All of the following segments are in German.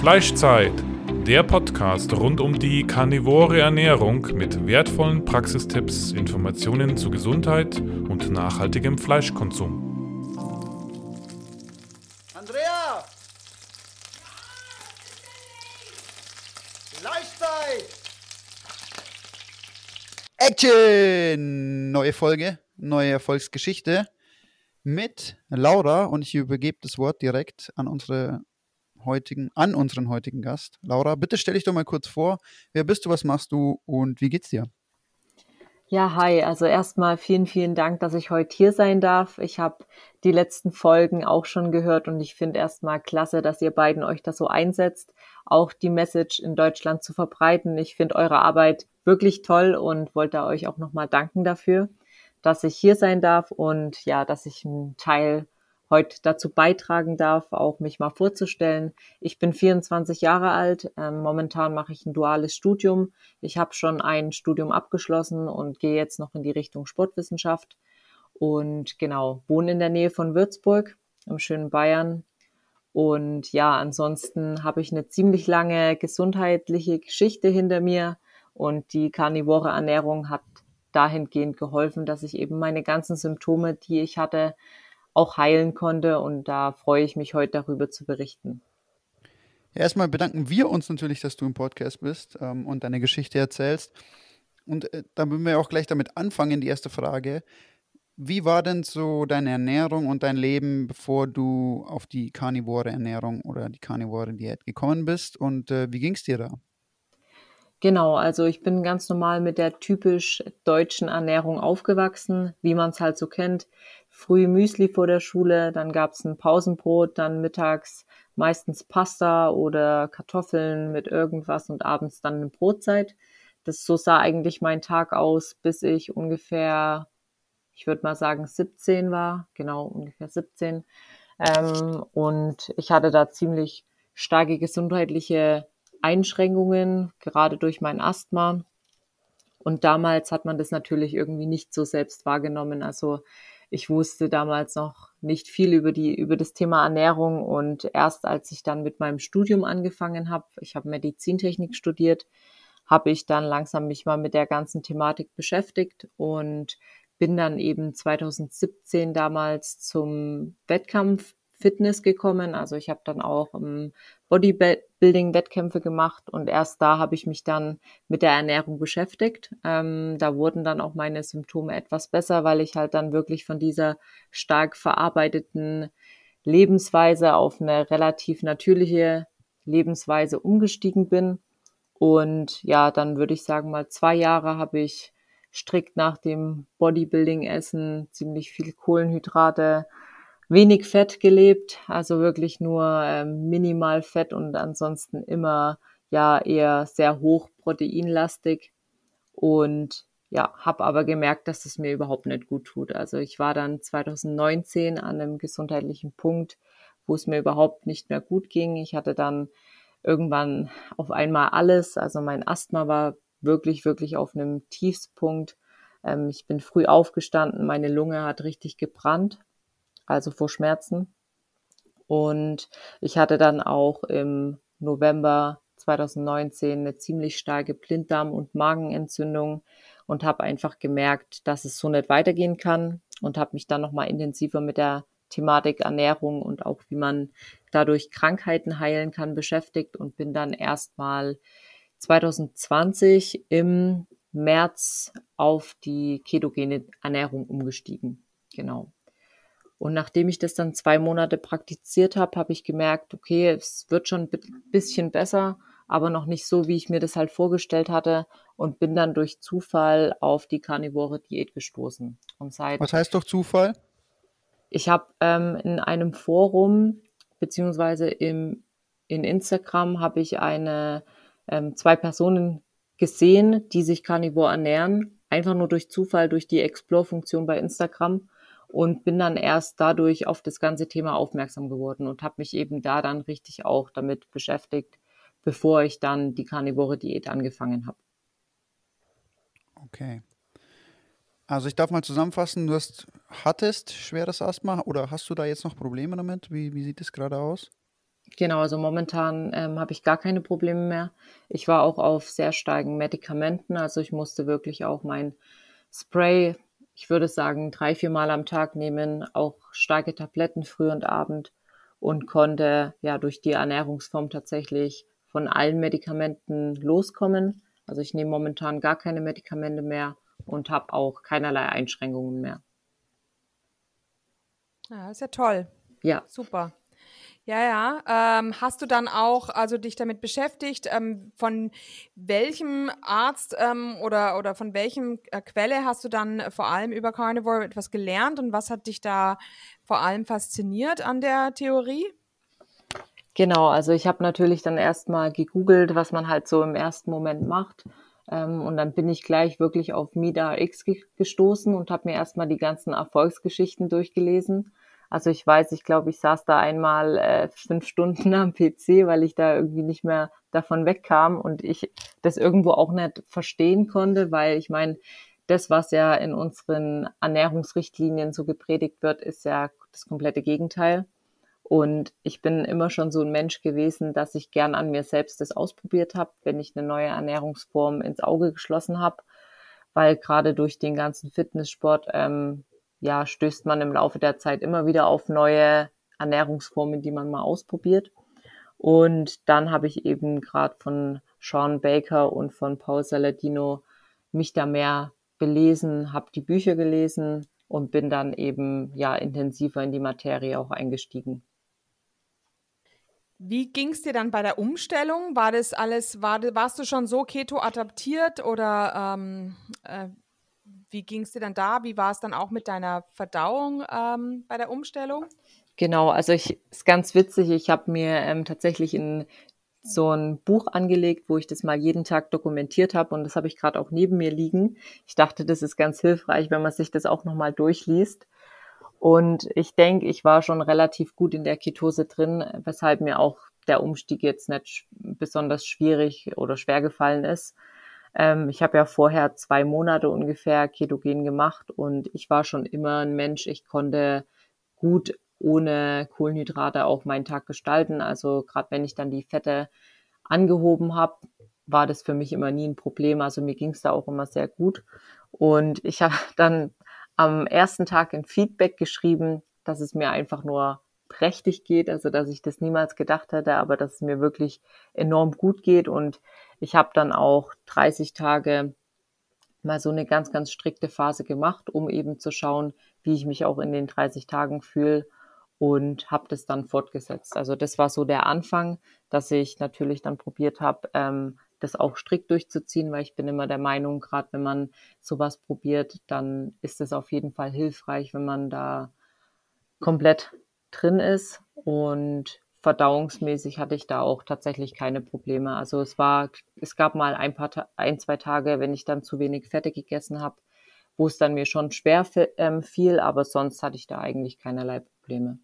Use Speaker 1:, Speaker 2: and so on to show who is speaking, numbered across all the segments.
Speaker 1: Fleischzeit, der Podcast rund um die karnivore Ernährung mit wertvollen Praxistipps, Informationen zu Gesundheit und nachhaltigem Fleischkonsum.
Speaker 2: Andrea! Fleischzeit!
Speaker 3: Action! Neue Folge, neue Erfolgsgeschichte mit Laura und ich übergebe das Wort direkt an unsere heutigen, an unseren heutigen Gast. Laura, bitte stell dich doch mal kurz vor. Wer bist du, was machst du und wie geht's dir?
Speaker 4: Ja, hi. Also erstmal vielen, vielen Dank, dass ich heute hier sein darf. Ich habe die letzten Folgen auch schon gehört und ich finde erstmal klasse, dass ihr beiden euch das so einsetzt, auch die Message in Deutschland zu verbreiten. Ich finde eure Arbeit wirklich toll und wollte euch auch nochmal danken dafür, dass ich hier sein darf und ja, dass ich ein Teil heute dazu beitragen darf, auch mich mal vorzustellen. Ich bin 24 Jahre alt. Ähm, momentan mache ich ein duales Studium. Ich habe schon ein Studium abgeschlossen und gehe jetzt noch in die Richtung Sportwissenschaft. Und genau, wohne in der Nähe von Würzburg im schönen Bayern. Und ja, ansonsten habe ich eine ziemlich lange gesundheitliche Geschichte hinter mir. Und die karnivore Ernährung hat dahingehend geholfen, dass ich eben meine ganzen Symptome, die ich hatte, auch heilen konnte. Und da freue ich mich heute darüber zu berichten.
Speaker 3: Erstmal bedanken wir uns natürlich, dass du im Podcast bist ähm, und deine Geschichte erzählst. Und äh, da würden wir auch gleich damit anfangen, die erste Frage. Wie war denn so deine Ernährung und dein Leben, bevor du auf die karnivore Ernährung oder die karnivore Diät gekommen bist? Und äh, wie ging es dir da?
Speaker 4: Genau, also ich bin ganz normal mit der typisch deutschen Ernährung aufgewachsen, wie man es halt so kennt früh Müsli vor der Schule, dann gab's ein Pausenbrot, dann mittags meistens Pasta oder Kartoffeln mit irgendwas und abends dann eine Brotzeit. Das so sah eigentlich mein Tag aus, bis ich ungefähr, ich würde mal sagen, 17 war, genau ungefähr 17. Ähm, und ich hatte da ziemlich starke gesundheitliche Einschränkungen, gerade durch mein Asthma. Und damals hat man das natürlich irgendwie nicht so selbst wahrgenommen. Also ich wusste damals noch nicht viel über die über das Thema Ernährung und erst als ich dann mit meinem Studium angefangen habe, ich habe Medizintechnik studiert, habe ich dann langsam mich mal mit der ganzen Thematik beschäftigt und bin dann eben 2017 damals zum Wettkampf Fitness gekommen. Also ich habe dann auch ähm, Bodybuilding-Wettkämpfe gemacht und erst da habe ich mich dann mit der Ernährung beschäftigt. Ähm, da wurden dann auch meine Symptome etwas besser, weil ich halt dann wirklich von dieser stark verarbeiteten Lebensweise auf eine relativ natürliche Lebensweise umgestiegen bin. Und ja, dann würde ich sagen, mal zwei Jahre habe ich strikt nach dem Bodybuilding-Essen ziemlich viel Kohlenhydrate, wenig Fett gelebt, also wirklich nur ähm, minimal Fett und ansonsten immer ja eher sehr hoch proteinlastig und ja, habe aber gemerkt, dass es mir überhaupt nicht gut tut. Also ich war dann 2019 an einem gesundheitlichen Punkt, wo es mir überhaupt nicht mehr gut ging. Ich hatte dann irgendwann auf einmal alles. Also mein Asthma war wirklich, wirklich auf einem Tiefspunkt. Ähm, ich bin früh aufgestanden, meine Lunge hat richtig gebrannt also vor Schmerzen. Und ich hatte dann auch im November 2019 eine ziemlich starke Blinddarm- und Magenentzündung und habe einfach gemerkt, dass es so nicht weitergehen kann und habe mich dann nochmal intensiver mit der Thematik Ernährung und auch wie man dadurch Krankheiten heilen kann beschäftigt und bin dann erstmal 2020 im März auf die ketogene Ernährung umgestiegen. Genau. Und nachdem ich das dann zwei Monate praktiziert habe, habe ich gemerkt, okay, es wird schon ein bisschen besser, aber noch nicht so, wie ich mir das halt vorgestellt hatte und bin dann durch Zufall auf die karnivore Diät gestoßen. Und
Speaker 3: seit Was heißt doch Zufall?
Speaker 4: Ich habe ähm, in einem Forum beziehungsweise im, in Instagram habe ich eine ähm, zwei Personen gesehen, die sich karnivor ernähren, einfach nur durch Zufall durch die Explore-Funktion bei Instagram und bin dann erst dadurch auf das ganze Thema aufmerksam geworden und habe mich eben da dann richtig auch damit beschäftigt, bevor ich dann die Carnivore Diät angefangen habe.
Speaker 3: Okay. Also ich darf mal zusammenfassen, du hast, hattest schweres Asthma oder hast du da jetzt noch Probleme damit? Wie, wie sieht es gerade aus?
Speaker 4: Genau, also momentan ähm, habe ich gar keine Probleme mehr. Ich war auch auf sehr starken Medikamenten, also ich musste wirklich auch mein Spray, ich würde sagen, drei, vier Mal am Tag nehmen, auch starke Tabletten früh und abend und konnte ja durch die Ernährungsform tatsächlich von allen Medikamenten loskommen. Also ich nehme momentan gar keine Medikamente mehr und habe auch keinerlei Einschränkungen mehr.
Speaker 5: Ja, ist ja toll.
Speaker 4: Ja.
Speaker 5: Super. Ja, ja. Ähm, hast du dann auch also dich damit beschäftigt, ähm, von welchem Arzt ähm, oder, oder von welchem äh, Quelle hast du dann vor allem über Carnivore etwas gelernt und was hat dich da vor allem fasziniert an der Theorie?
Speaker 4: Genau, also ich habe natürlich dann erstmal gegoogelt, was man halt so im ersten Moment macht. Ähm, und dann bin ich gleich wirklich auf Mida X gestoßen und habe mir erstmal die ganzen Erfolgsgeschichten durchgelesen. Also ich weiß, ich glaube, ich saß da einmal äh, fünf Stunden am PC, weil ich da irgendwie nicht mehr davon wegkam und ich das irgendwo auch nicht verstehen konnte, weil ich meine, das, was ja in unseren Ernährungsrichtlinien so gepredigt wird, ist ja das komplette Gegenteil. Und ich bin immer schon so ein Mensch gewesen, dass ich gern an mir selbst das ausprobiert habe, wenn ich eine neue Ernährungsform ins Auge geschlossen habe, weil gerade durch den ganzen Fitnesssport ähm, ja, stößt man im Laufe der Zeit immer wieder auf neue Ernährungsformen, die man mal ausprobiert. Und dann habe ich eben gerade von Sean Baker und von Paul Saladino mich da mehr belesen, habe die Bücher gelesen und bin dann eben ja intensiver in die Materie auch eingestiegen.
Speaker 5: Wie ging es dir dann bei der Umstellung? War das alles, war, warst du schon so Keto adaptiert oder ähm, äh, wie ging es dir dann da? Wie war es dann auch mit deiner Verdauung ähm, bei der Umstellung?
Speaker 4: Genau, also ich ist ganz witzig. Ich habe mir ähm, tatsächlich in so ein Buch angelegt, wo ich das mal jeden Tag dokumentiert habe und das habe ich gerade auch neben mir liegen. Ich dachte, das ist ganz hilfreich, wenn man sich das auch nochmal durchliest. Und ich denke, ich war schon relativ gut in der Ketose drin, weshalb mir auch der Umstieg jetzt nicht besonders schwierig oder schwer gefallen ist. Ähm, ich habe ja vorher zwei Monate ungefähr ketogen gemacht und ich war schon immer ein Mensch. Ich konnte gut ohne Kohlenhydrate auch meinen Tag gestalten. Also gerade wenn ich dann die Fette angehoben habe, war das für mich immer nie ein Problem. Also mir ging es da auch immer sehr gut. Und ich habe dann am ersten Tag ein Feedback geschrieben, dass es mir einfach nur prächtig geht, also dass ich das niemals gedacht hätte, aber dass es mir wirklich enorm gut geht und ich habe dann auch 30 Tage mal so eine ganz, ganz strikte Phase gemacht, um eben zu schauen, wie ich mich auch in den 30 Tagen fühle und habe das dann fortgesetzt. Also das war so der Anfang, dass ich natürlich dann probiert habe, ähm, das auch strikt durchzuziehen, weil ich bin immer der Meinung, gerade wenn man sowas probiert, dann ist es auf jeden Fall hilfreich, wenn man da komplett drin ist. Und verdauungsmäßig hatte ich da auch tatsächlich keine Probleme. Also es war, es gab mal ein paar, ein, zwei Tage, wenn ich dann zu wenig Fette gegessen habe, wo es dann mir schon schwer ähm, fiel, aber sonst hatte ich da eigentlich keinerlei Probleme.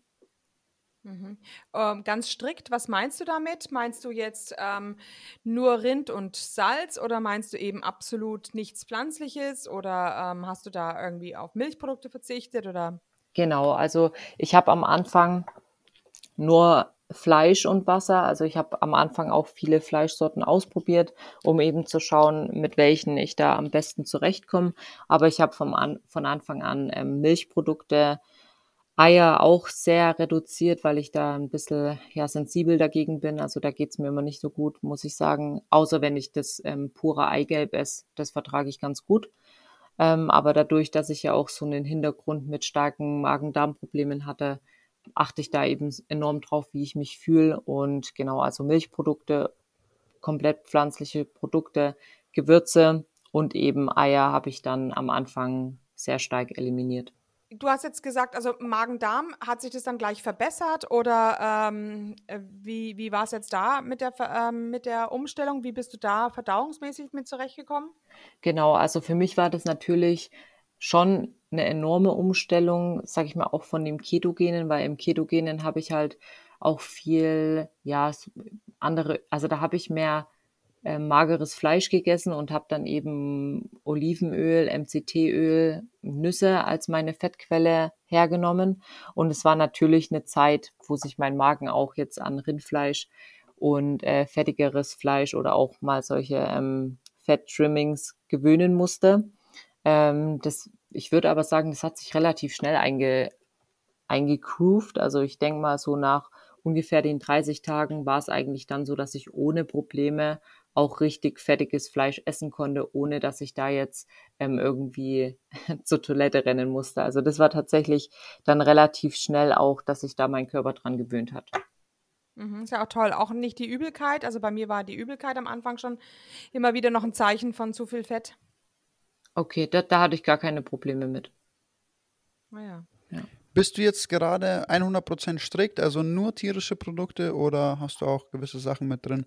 Speaker 5: Mhm. Ähm, ganz strikt, was meinst du damit? Meinst du jetzt ähm, nur Rind und Salz oder meinst du eben absolut nichts Pflanzliches oder ähm, hast du da irgendwie auf Milchprodukte verzichtet oder?
Speaker 4: Genau, also ich habe am Anfang nur Fleisch und Wasser. Also ich habe am Anfang auch viele Fleischsorten ausprobiert, um eben zu schauen, mit welchen ich da am besten zurechtkomme. Aber ich habe an, von Anfang an ähm, Milchprodukte, Eier auch sehr reduziert, weil ich da ein bisschen ja, sensibel dagegen bin. Also da geht's mir immer nicht so gut, muss ich sagen. Außer wenn ich das ähm, pure Eigelb esse, das vertrage ich ganz gut. Ähm, aber dadurch, dass ich ja auch so einen Hintergrund mit starken Magen-Darm-Problemen hatte, achte ich da eben enorm drauf, wie ich mich fühle. Und genau, also Milchprodukte, komplett pflanzliche Produkte, Gewürze und eben Eier habe ich dann am Anfang sehr stark eliminiert.
Speaker 5: Du hast jetzt gesagt, also Magen-Darm, hat sich das dann gleich verbessert oder ähm, äh, wie, wie war es jetzt da mit der, ähm, mit der Umstellung? Wie bist du da verdauungsmäßig mit zurechtgekommen?
Speaker 4: Genau, also für mich war das natürlich schon eine enorme Umstellung, sage ich mal, auch von dem Ketogenen, weil im Ketogenen habe ich halt auch viel, ja, andere, also da habe ich mehr äh, mageres Fleisch gegessen und habe dann eben Olivenöl, MCT-Öl, Nüsse als meine Fettquelle hergenommen. Und es war natürlich eine Zeit, wo sich mein Magen auch jetzt an Rindfleisch und äh, fettigeres Fleisch oder auch mal solche ähm, Fett-Trimmings gewöhnen musste. Ähm, das, ich würde aber sagen, das hat sich relativ schnell einge, eingegroovt. Also ich denke mal so nach ungefähr den 30 Tagen war es eigentlich dann so, dass ich ohne Probleme auch richtig fettiges Fleisch essen konnte, ohne dass ich da jetzt ähm, irgendwie zur Toilette rennen musste. Also das war tatsächlich dann relativ schnell auch, dass sich da mein Körper dran gewöhnt hat.
Speaker 5: Mhm, ist ja auch toll. Auch nicht die Übelkeit. Also bei mir war die Übelkeit am Anfang schon immer wieder noch ein Zeichen von zu viel Fett.
Speaker 4: Okay, da, da hatte ich gar keine Probleme mit.
Speaker 5: Naja.
Speaker 3: Ja. Bist du jetzt gerade 100% strikt, also nur tierische Produkte oder hast du auch gewisse Sachen mit drin?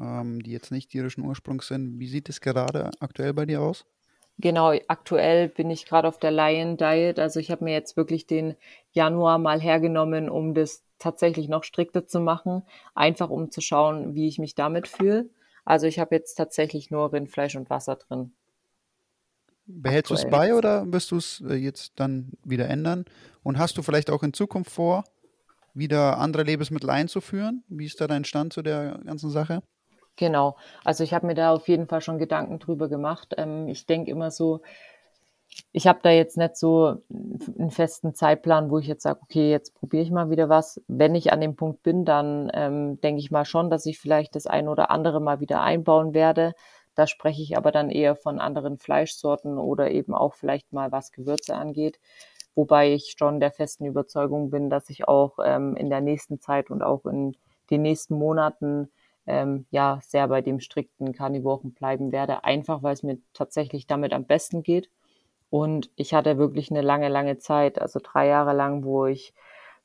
Speaker 3: Ähm, die jetzt nicht tierischen Ursprungs sind. Wie sieht es gerade aktuell bei dir aus?
Speaker 4: Genau, aktuell bin ich gerade auf der Lion Diet. Also ich habe mir jetzt wirklich den Januar mal hergenommen, um das tatsächlich noch strikter zu machen, einfach um zu schauen, wie ich mich damit fühle. Also ich habe jetzt tatsächlich nur Rindfleisch und Wasser drin.
Speaker 3: Behältst du es bei oder wirst du es äh, jetzt dann wieder ändern? Und hast du vielleicht auch in Zukunft vor, wieder andere Lebensmittel einzuführen? Wie ist da dein Stand zu der ganzen Sache?
Speaker 4: Genau. Also ich habe mir da auf jeden Fall schon Gedanken drüber gemacht. Ähm, ich denke immer so, ich habe da jetzt nicht so einen festen Zeitplan, wo ich jetzt sage, okay, jetzt probiere ich mal wieder was. Wenn ich an dem Punkt bin, dann ähm, denke ich mal schon, dass ich vielleicht das eine oder andere mal wieder einbauen werde. Da spreche ich aber dann eher von anderen Fleischsorten oder eben auch vielleicht mal was Gewürze angeht. Wobei ich schon der festen Überzeugung bin, dass ich auch ähm, in der nächsten Zeit und auch in den nächsten Monaten ähm, ja sehr bei dem strikten Karnivoren bleiben werde, einfach weil es mir tatsächlich damit am besten geht. Und ich hatte wirklich eine lange, lange Zeit, also drei Jahre lang, wo ich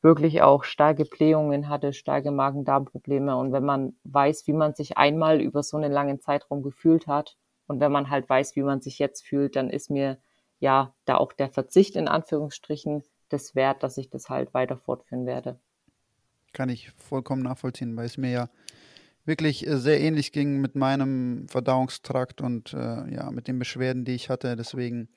Speaker 4: wirklich auch starke Blähungen hatte, starke Magen-Darm-Probleme. Und wenn man weiß, wie man sich einmal über so einen langen Zeitraum gefühlt hat und wenn man halt weiß, wie man sich jetzt fühlt, dann ist mir ja da auch der Verzicht in Anführungsstrichen das wert, dass ich das halt weiter fortführen werde.
Speaker 3: Kann ich vollkommen nachvollziehen, weil es mir ja wirklich äh, sehr ähnlich ging mit meinem Verdauungstrakt und äh, ja, mit den Beschwerden, die ich hatte. Deswegen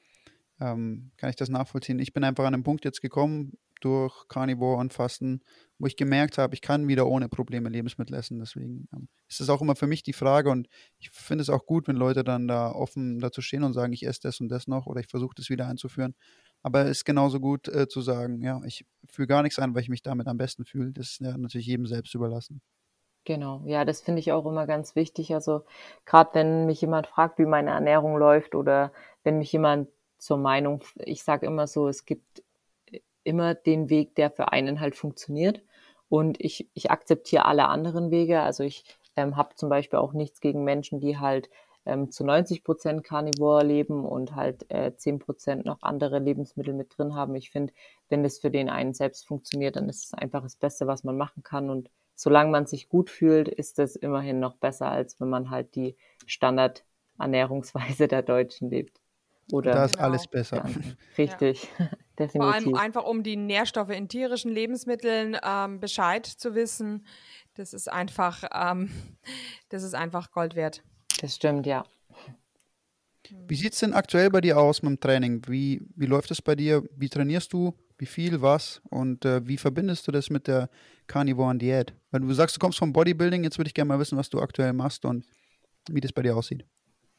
Speaker 3: ähm, kann ich das nachvollziehen. Ich bin einfach an einen Punkt jetzt gekommen durch Carnivore und Fasten, wo ich gemerkt habe, ich kann wieder ohne Probleme Lebensmittel essen. Deswegen ähm, ist es auch immer für mich die Frage und ich finde es auch gut, wenn Leute dann da offen dazu stehen und sagen, ich esse das und das noch oder ich versuche das wieder einzuführen. Aber es ist genauso gut äh, zu sagen, ja, ich fühle gar nichts an, weil ich mich damit am besten fühle. Das ist ja natürlich jedem selbst überlassen.
Speaker 4: Genau, ja, das finde ich auch immer ganz wichtig. Also gerade wenn mich jemand fragt, wie meine Ernährung läuft oder wenn mich jemand zur Meinung, ich sage immer so, es gibt immer den Weg, der für einen halt funktioniert. Und ich, ich akzeptiere alle anderen Wege. Also ich ähm, habe zum Beispiel auch nichts gegen Menschen, die halt ähm, zu 90 Prozent Carnivore leben und halt äh, 10 Prozent noch andere Lebensmittel mit drin haben. Ich finde, wenn das für den einen selbst funktioniert, dann ist es einfach das Beste, was man machen kann. Und solange man sich gut fühlt, ist es immerhin noch besser, als wenn man halt die Standardernährungsweise der Deutschen lebt.
Speaker 3: Oder da ist genau. alles besser.
Speaker 4: Richtig, ja. definitiv.
Speaker 5: Vor allem einfach, um die Nährstoffe in tierischen Lebensmitteln ähm, Bescheid zu wissen. Das ist einfach, ähm, das ist einfach Gold wert.
Speaker 4: Das stimmt, ja.
Speaker 3: Wie sieht es denn aktuell bei dir aus mit dem Training? Wie, wie läuft es bei dir? Wie trainierst du? Wie viel, was? Und äh, wie verbindest du das mit der Carnivoren Diät? Wenn du sagst, du kommst vom Bodybuilding, jetzt würde ich gerne mal wissen, was du aktuell machst und wie das bei dir aussieht.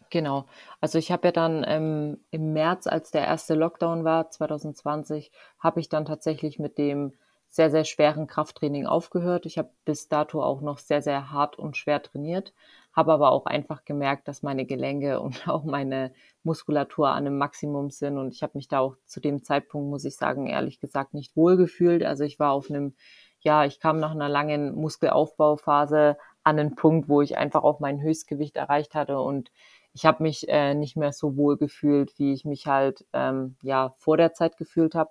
Speaker 4: Genau. Also ich habe ja dann ähm, im März, als der erste Lockdown war, 2020, habe ich dann tatsächlich mit dem sehr, sehr schweren Krafttraining aufgehört. Ich habe bis dato auch noch sehr, sehr hart und schwer trainiert, habe aber auch einfach gemerkt, dass meine Gelenke und auch meine Muskulatur an einem Maximum sind und ich habe mich da auch zu dem Zeitpunkt, muss ich sagen, ehrlich gesagt nicht wohl gefühlt. Also ich war auf einem, ja, ich kam nach einer langen Muskelaufbauphase an einen Punkt, wo ich einfach auch mein Höchstgewicht erreicht hatte und ich habe mich äh, nicht mehr so wohl gefühlt, wie ich mich halt ähm, ja vor der Zeit gefühlt habe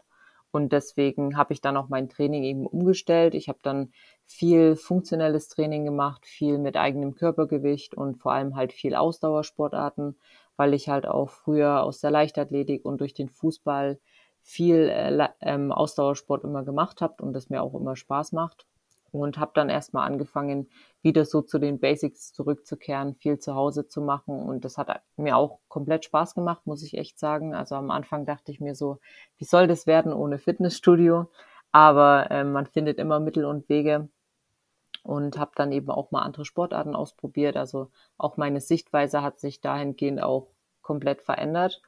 Speaker 4: und deswegen habe ich dann auch mein Training eben umgestellt. Ich habe dann viel funktionelles Training gemacht, viel mit eigenem Körpergewicht und vor allem halt viel Ausdauersportarten, weil ich halt auch früher aus der Leichtathletik und durch den Fußball viel äh, ähm, Ausdauersport immer gemacht habe und das mir auch immer Spaß macht. Und habe dann erstmal angefangen, wieder so zu den Basics zurückzukehren, viel zu Hause zu machen. Und das hat mir auch komplett Spaß gemacht, muss ich echt sagen. Also am Anfang dachte ich mir so, wie soll das werden ohne Fitnessstudio? Aber äh, man findet immer Mittel und Wege und habe dann eben auch mal andere Sportarten ausprobiert. Also auch meine Sichtweise hat sich dahingehend auch komplett verändert.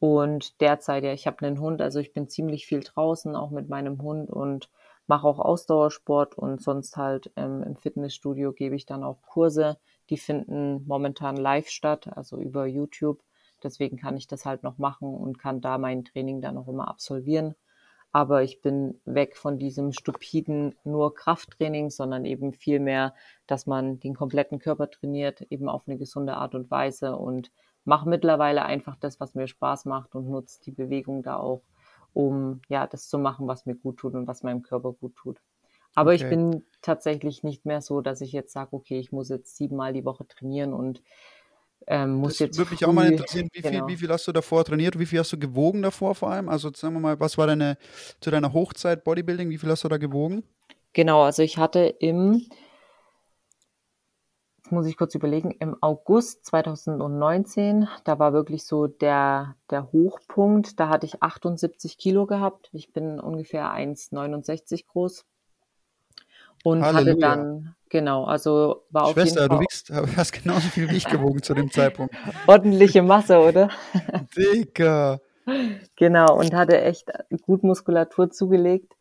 Speaker 4: Und derzeit, ja, ich habe einen Hund, also ich bin ziemlich viel draußen, auch mit meinem Hund und mache auch Ausdauersport und sonst halt ähm, im Fitnessstudio gebe ich dann auch Kurse. Die finden momentan live statt, also über YouTube. Deswegen kann ich das halt noch machen und kann da mein Training dann auch immer absolvieren. Aber ich bin weg von diesem stupiden nur Krafttraining, sondern eben viel mehr, dass man den kompletten Körper trainiert, eben auf eine gesunde Art und Weise und mache mittlerweile einfach das, was mir Spaß macht und nutze die Bewegung da auch um ja das zu machen, was mir gut tut und was meinem Körper gut tut. Aber okay. ich bin tatsächlich nicht mehr so, dass ich jetzt sage, okay, ich muss jetzt siebenmal die Woche trainieren und ähm, muss das jetzt.
Speaker 3: Würde mich auch mal interessieren, wie, genau. viel, wie viel hast du davor trainiert? Wie viel hast du gewogen davor vor allem? Also sagen wir mal, was war deine zu deiner Hochzeit Bodybuilding? Wie viel hast du da gewogen?
Speaker 4: Genau, also ich hatte im muss ich kurz überlegen, im August 2019, da war wirklich so der, der Hochpunkt. Da hatte ich 78 Kilo gehabt. Ich bin ungefähr 1,69 groß. Und Halleluja. hatte dann, genau, also war auf
Speaker 3: Schwester,
Speaker 4: jeden Fall.
Speaker 3: du wiegst, hast genauso viel wie ich gewogen zu dem Zeitpunkt.
Speaker 4: Ordentliche Masse, oder?
Speaker 3: Dicker.
Speaker 4: Genau, und hatte echt gut Muskulatur zugelegt.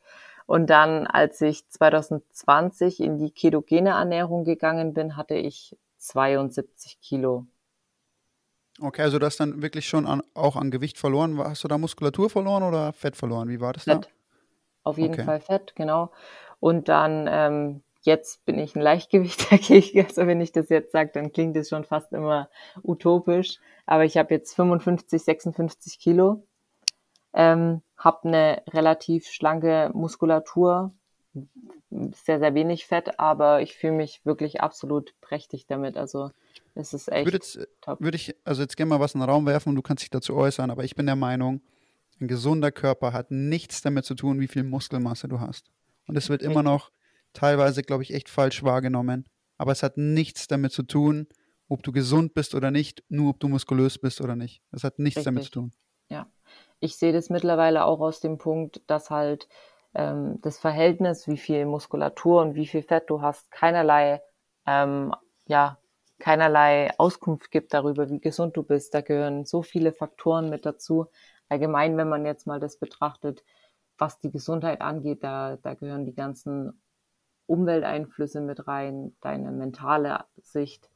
Speaker 4: Und dann, als ich 2020 in die ketogene Ernährung gegangen bin, hatte ich 72 Kilo.
Speaker 3: Okay, also du hast dann wirklich schon an, auch an Gewicht verloren. Hast du da Muskulatur verloren oder Fett verloren? Wie war das
Speaker 4: Fett. da? Auf jeden okay. Fall Fett, genau. Und dann ähm, jetzt bin ich ein Leichtgewicht, Also wenn ich das jetzt sage, dann klingt das schon fast immer utopisch. Aber ich habe jetzt 55, 56 Kilo ähm, habe eine relativ schlanke Muskulatur, sehr, sehr wenig Fett, aber ich fühle mich wirklich absolut prächtig damit. Also es ist echt.
Speaker 3: Würde jetzt, top. würde ich also jetzt gerne mal was in den Raum werfen und du kannst dich dazu äußern, aber ich bin der Meinung, ein gesunder Körper hat nichts damit zu tun, wie viel Muskelmasse du hast. Und es wird immer noch teilweise, glaube ich, echt falsch wahrgenommen. Aber es hat nichts damit zu tun, ob du gesund bist oder nicht, nur ob du muskulös bist oder nicht. Das hat nichts Richtig. damit zu tun.
Speaker 4: Ja, ich sehe das mittlerweile auch aus dem Punkt, dass halt ähm, das Verhältnis, wie viel Muskulatur und wie viel Fett du hast, keinerlei, ähm, ja, keinerlei Auskunft gibt darüber, wie gesund du bist. Da gehören so viele Faktoren mit dazu. Allgemein, wenn man jetzt mal das betrachtet, was die Gesundheit angeht, da, da gehören die ganzen Umwelteinflüsse mit rein, deine mentale Sicht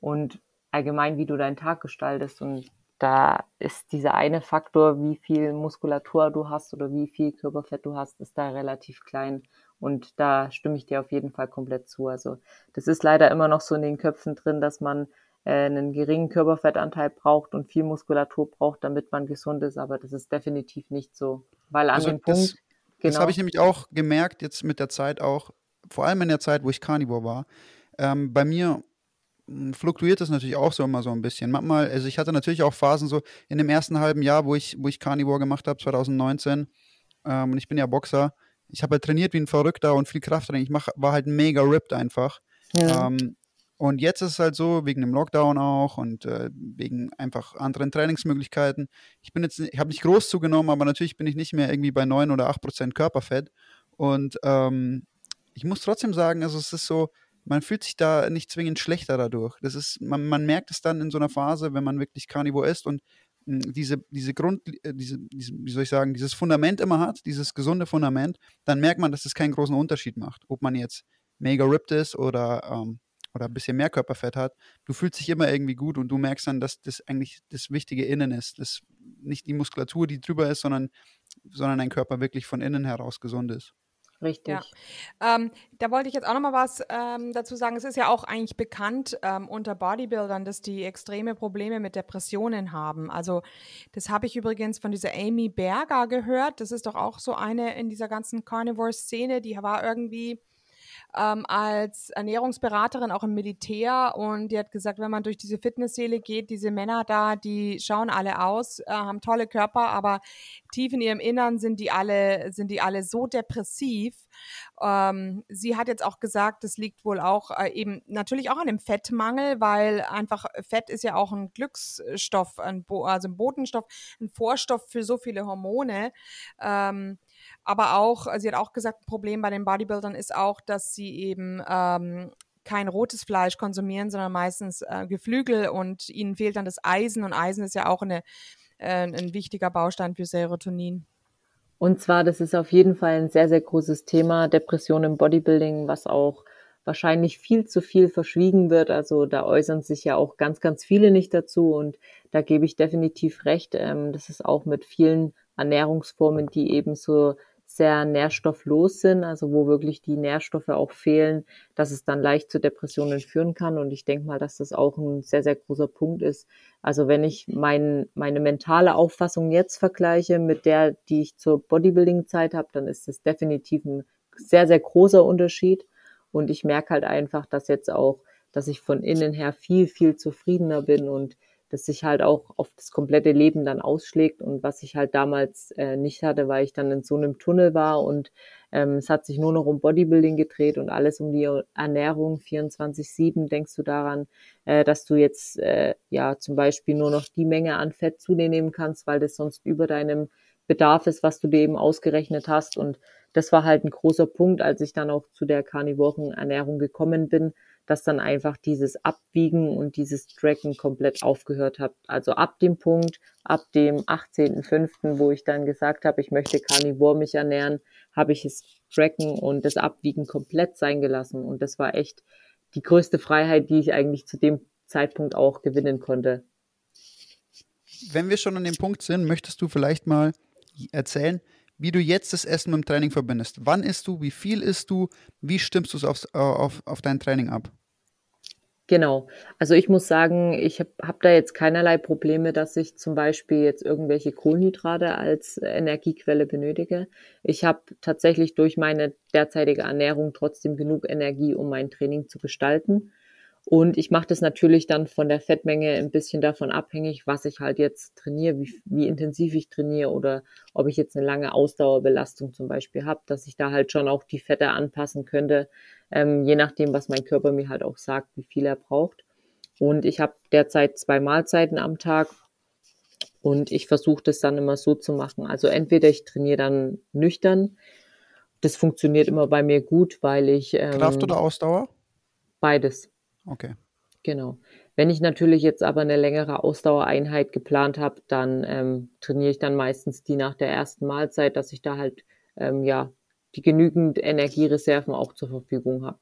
Speaker 4: und allgemein, wie du deinen Tag gestaltest. Und da ist dieser eine Faktor, wie viel Muskulatur du hast oder wie viel Körperfett du hast, ist da relativ klein. Und da stimme ich dir auf jeden Fall komplett zu. Also das ist leider immer noch so in den Köpfen drin, dass man äh, einen geringen Körperfettanteil braucht und viel Muskulatur braucht, damit man gesund ist. Aber das ist definitiv nicht so. Weil an also dem
Speaker 3: das, Punkt. Genau, das habe ich nämlich auch gemerkt, jetzt mit der Zeit auch, vor allem in der Zeit, wo ich Carnivore war. Ähm, bei mir fluktuiert das natürlich auch so immer so ein bisschen. Manchmal, also ich hatte natürlich auch Phasen so in dem ersten halben Jahr, wo ich, wo ich Carnivore gemacht habe, 2019, ähm, und ich bin ja Boxer. Ich habe halt trainiert wie ein Verrückter und viel Krafttraining. Ich mach, war halt mega ripped einfach. Ja. Ähm, und jetzt ist es halt so, wegen dem Lockdown auch und äh, wegen einfach anderen Trainingsmöglichkeiten. Ich bin jetzt, ich habe nicht groß zugenommen, aber natürlich bin ich nicht mehr irgendwie bei 9 oder 8 Prozent Körperfett. Und ähm, ich muss trotzdem sagen, also es ist so, man fühlt sich da nicht zwingend schlechter dadurch. Das ist, man, man merkt es dann in so einer Phase, wenn man wirklich Carnivore isst und hm, diese, diese Grund, äh, diese, diese, wie soll ich sagen, dieses Fundament immer hat, dieses gesunde Fundament, dann merkt man, dass es keinen großen Unterschied macht, ob man jetzt mega ripped ist oder, ähm, oder ein bisschen mehr Körperfett hat. Du fühlst dich immer irgendwie gut und du merkst dann, dass das eigentlich das Wichtige innen ist. Das nicht die Muskulatur, die drüber ist, sondern, sondern dein Körper wirklich von innen heraus gesund ist.
Speaker 4: Richtig.
Speaker 5: Ja. Ähm, da wollte ich jetzt auch noch mal was ähm, dazu sagen. Es ist ja auch eigentlich bekannt ähm, unter Bodybuildern, dass die extreme Probleme mit Depressionen haben. Also das habe ich übrigens von dieser Amy Berger gehört. Das ist doch auch so eine in dieser ganzen Carnivore-Szene. Die war irgendwie ähm, als Ernährungsberaterin auch im Militär und die hat gesagt, wenn man durch diese Fitnessseele geht, diese Männer da, die schauen alle aus, äh, haben tolle Körper, aber tief in ihrem Innern sind die alle, sind die alle so depressiv. Ähm, sie hat jetzt auch gesagt, das liegt wohl auch äh, eben natürlich auch an dem Fettmangel, weil einfach Fett ist ja auch ein Glücksstoff, ein Bo also ein Botenstoff, ein Vorstoff für so viele Hormone. Ähm, aber auch, sie hat auch gesagt, ein Problem bei den Bodybuildern ist auch, dass sie eben ähm, kein rotes Fleisch konsumieren, sondern meistens äh, Geflügel und ihnen fehlt dann das Eisen und Eisen ist ja auch eine, äh, ein wichtiger Baustein für Serotonin.
Speaker 4: Und zwar, das ist auf jeden Fall ein sehr, sehr großes Thema, Depression im Bodybuilding, was auch wahrscheinlich viel zu viel verschwiegen wird. Also da äußern sich ja auch ganz, ganz viele nicht dazu und da gebe ich definitiv recht. Ähm, das ist auch mit vielen Ernährungsformen, die eben so sehr nährstofflos sind, also wo wirklich die Nährstoffe auch fehlen, dass es dann leicht zu Depressionen führen kann. Und ich denke mal, dass das auch ein sehr, sehr großer Punkt ist. Also wenn ich mein, meine mentale Auffassung jetzt vergleiche mit der, die ich zur Bodybuilding-Zeit habe, dann ist das definitiv ein sehr, sehr großer Unterschied. Und ich merke halt einfach, dass jetzt auch, dass ich von innen her viel, viel zufriedener bin und das sich halt auch auf das komplette Leben dann ausschlägt. Und was ich halt damals äh, nicht hatte, weil ich dann in so einem Tunnel war und ähm, es hat sich nur noch um Bodybuilding gedreht und alles um die Ernährung 24/7. Denkst du daran, äh, dass du jetzt äh, ja zum Beispiel nur noch die Menge an Fett zu dir nehmen kannst, weil das sonst über deinem Bedarf ist, was du dir eben ausgerechnet hast? Und das war halt ein großer Punkt, als ich dann auch zu der karnivoren Ernährung gekommen bin, dass dann einfach dieses Abwiegen und dieses Tracken komplett aufgehört hat. Also ab dem Punkt, ab dem 18.05., wo ich dann gesagt habe, ich möchte Carnivore mich ernähren, habe ich es Tracken und das Abwiegen komplett sein gelassen. Und das war echt die größte Freiheit, die ich eigentlich zu dem Zeitpunkt auch gewinnen konnte.
Speaker 3: Wenn wir schon an dem Punkt sind, möchtest du vielleicht mal erzählen, wie du jetzt das Essen mit dem Training verbindest. Wann isst du, wie viel isst du, wie stimmst du es aufs, äh, auf, auf dein Training ab?
Speaker 4: Genau. Also ich muss sagen, ich habe hab da jetzt keinerlei Probleme, dass ich zum Beispiel jetzt irgendwelche Kohlenhydrate als Energiequelle benötige. Ich habe tatsächlich durch meine derzeitige Ernährung trotzdem genug Energie, um mein Training zu gestalten. Und ich mache das natürlich dann von der Fettmenge ein bisschen davon abhängig, was ich halt jetzt trainiere, wie, wie intensiv ich trainiere oder ob ich jetzt eine lange Ausdauerbelastung zum Beispiel habe, dass ich da halt schon auch die Fette anpassen könnte, ähm, je nachdem, was mein Körper mir halt auch sagt, wie viel er braucht. Und ich habe derzeit zwei Mahlzeiten am Tag und ich versuche das dann immer so zu machen. Also entweder ich trainiere dann nüchtern, das funktioniert immer bei mir gut, weil ich.
Speaker 3: Ähm, Kraft oder Ausdauer?
Speaker 4: Beides.
Speaker 3: Okay.
Speaker 4: Genau. Wenn ich natürlich jetzt aber eine längere Ausdauereinheit geplant habe, dann ähm, trainiere ich dann meistens die nach der ersten Mahlzeit, dass ich da halt ähm, ja die genügend Energiereserven auch zur Verfügung habe.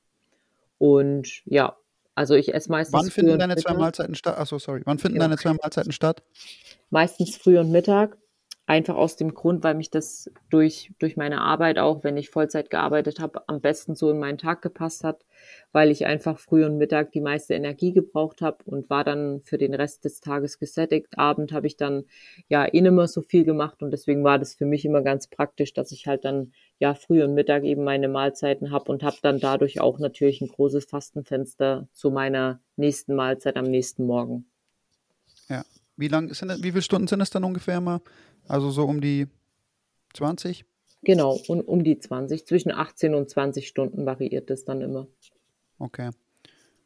Speaker 4: Und ja, also ich esse meistens.
Speaker 3: Wann finden deine zwei Mahlzeiten statt? Achso, sorry. Wann finden ja. deine zwei Mahlzeiten statt?
Speaker 4: Meistens früh und Mittag. Einfach aus dem Grund, weil mich das durch, durch meine Arbeit auch, wenn ich Vollzeit gearbeitet habe, am besten so in meinen Tag gepasst hat, weil ich einfach früh und Mittag die meiste Energie gebraucht habe und war dann für den Rest des Tages gesättigt. Abend habe ich dann ja eh mehr so viel gemacht und deswegen war das für mich immer ganz praktisch, dass ich halt dann ja früh und Mittag eben meine Mahlzeiten habe und habe dann dadurch auch natürlich ein großes Fastenfenster zu meiner nächsten Mahlzeit am nächsten Morgen.
Speaker 3: Ja. Wie lang sind das, wie viele Stunden sind es dann ungefähr mal? Also so um die 20?
Speaker 4: Genau, um, um die 20. Zwischen 18 und 20 Stunden variiert es dann immer.
Speaker 3: Okay.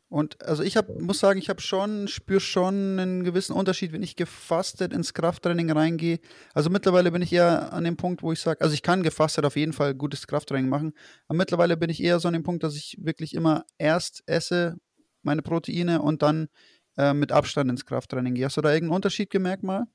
Speaker 3: Und also ich hab, muss sagen, ich habe schon, spüre schon einen gewissen Unterschied, wenn ich gefastet ins Krafttraining reingehe. Also mittlerweile bin ich eher an dem Punkt, wo ich sage, also ich kann gefastet auf jeden Fall gutes Krafttraining machen, aber mittlerweile bin ich eher so an dem Punkt, dass ich wirklich immer erst esse meine Proteine und dann äh, mit Abstand ins Krafttraining gehe. Hast du da irgendeinen Unterschied gemerkt mal?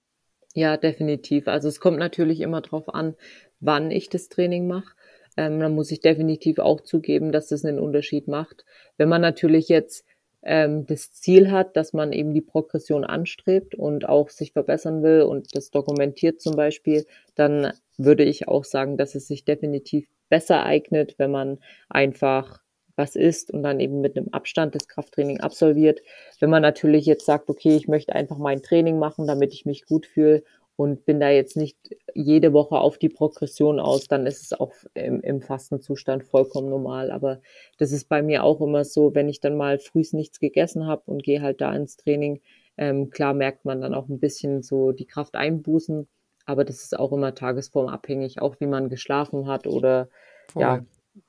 Speaker 4: Ja, definitiv. Also es kommt natürlich immer darauf an, wann ich das Training mache. Ähm, dann muss ich definitiv auch zugeben, dass das einen Unterschied macht. Wenn man natürlich jetzt ähm, das Ziel hat, dass man eben die Progression anstrebt und auch sich verbessern will und das dokumentiert zum Beispiel, dann würde ich auch sagen, dass es sich definitiv besser eignet, wenn man einfach was isst und dann eben mit einem Abstand das Krafttraining absolviert. Wenn man natürlich jetzt sagt, okay, ich möchte einfach mein Training machen, damit ich mich gut fühle und bin da jetzt nicht jede Woche auf die Progression aus, dann ist es auch im, im Fastenzustand vollkommen normal. Aber das ist bei mir auch immer so, wenn ich dann mal frühs nichts gegessen habe und gehe halt da ins Training, ähm, klar merkt man dann auch ein bisschen so die Kraft einbußen, aber das ist auch immer tagesformabhängig, auch wie man geschlafen hat oder Voll. ja,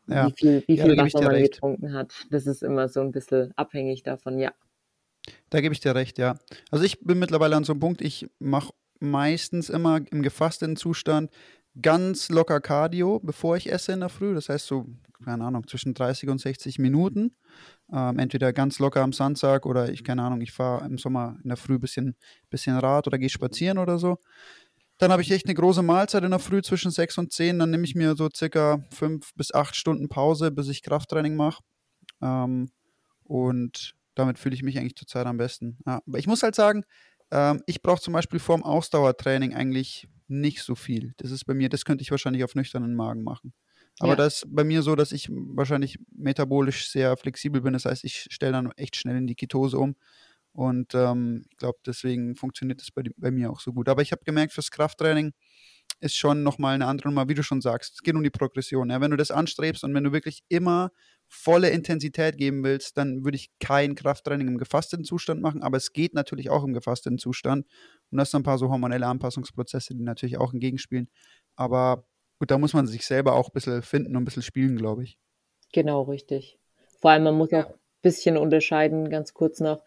Speaker 4: ja. wie viel, wie viel ja, Wasser man recht. getrunken hat. Das ist immer so ein bisschen abhängig davon, ja.
Speaker 3: Da gebe ich dir recht, ja. Also ich bin mittlerweile an so einem Punkt, ich mache meistens immer im gefasteten Zustand ganz locker Cardio, bevor ich esse in der Früh. Das heißt so, keine Ahnung, zwischen 30 und 60 Minuten. Ähm, entweder ganz locker am Sandsack oder ich, keine Ahnung, ich fahre im Sommer in der Früh ein bisschen, bisschen Rad oder gehe spazieren oder so. Dann habe ich echt eine große Mahlzeit in der Früh zwischen 6 und 10. Dann nehme ich mir so circa 5 bis 8 Stunden Pause, bis ich Krafttraining mache. Ähm, und damit fühle ich mich eigentlich zurzeit am besten. Ja, aber ich muss halt sagen, ähm, ich brauche zum Beispiel vorm Ausdauertraining eigentlich nicht so viel. Das ist bei mir, das könnte ich wahrscheinlich auf nüchternen Magen machen. Aber ja. das ist bei mir so, dass ich wahrscheinlich metabolisch sehr flexibel bin. Das heißt, ich stelle dann echt schnell in die Ketose um. Und ähm, ich glaube, deswegen funktioniert das bei, bei, mir auch so gut. Aber ich habe gemerkt, fürs Krafttraining ist schon nochmal eine andere Nummer, wie du schon sagst. Es geht um die Progression. Ja? Wenn du das anstrebst und wenn du wirklich immer volle Intensität geben willst, dann würde ich kein Krafttraining im gefasteten Zustand machen, aber es geht natürlich auch im gefasteten Zustand. Und das sind ein paar so hormonelle Anpassungsprozesse, die natürlich auch entgegenspielen. Aber gut, da muss man sich selber auch ein bisschen finden und ein bisschen spielen, glaube ich.
Speaker 4: Genau, richtig. Vor allem, man muss auch ein bisschen unterscheiden, ganz kurz noch,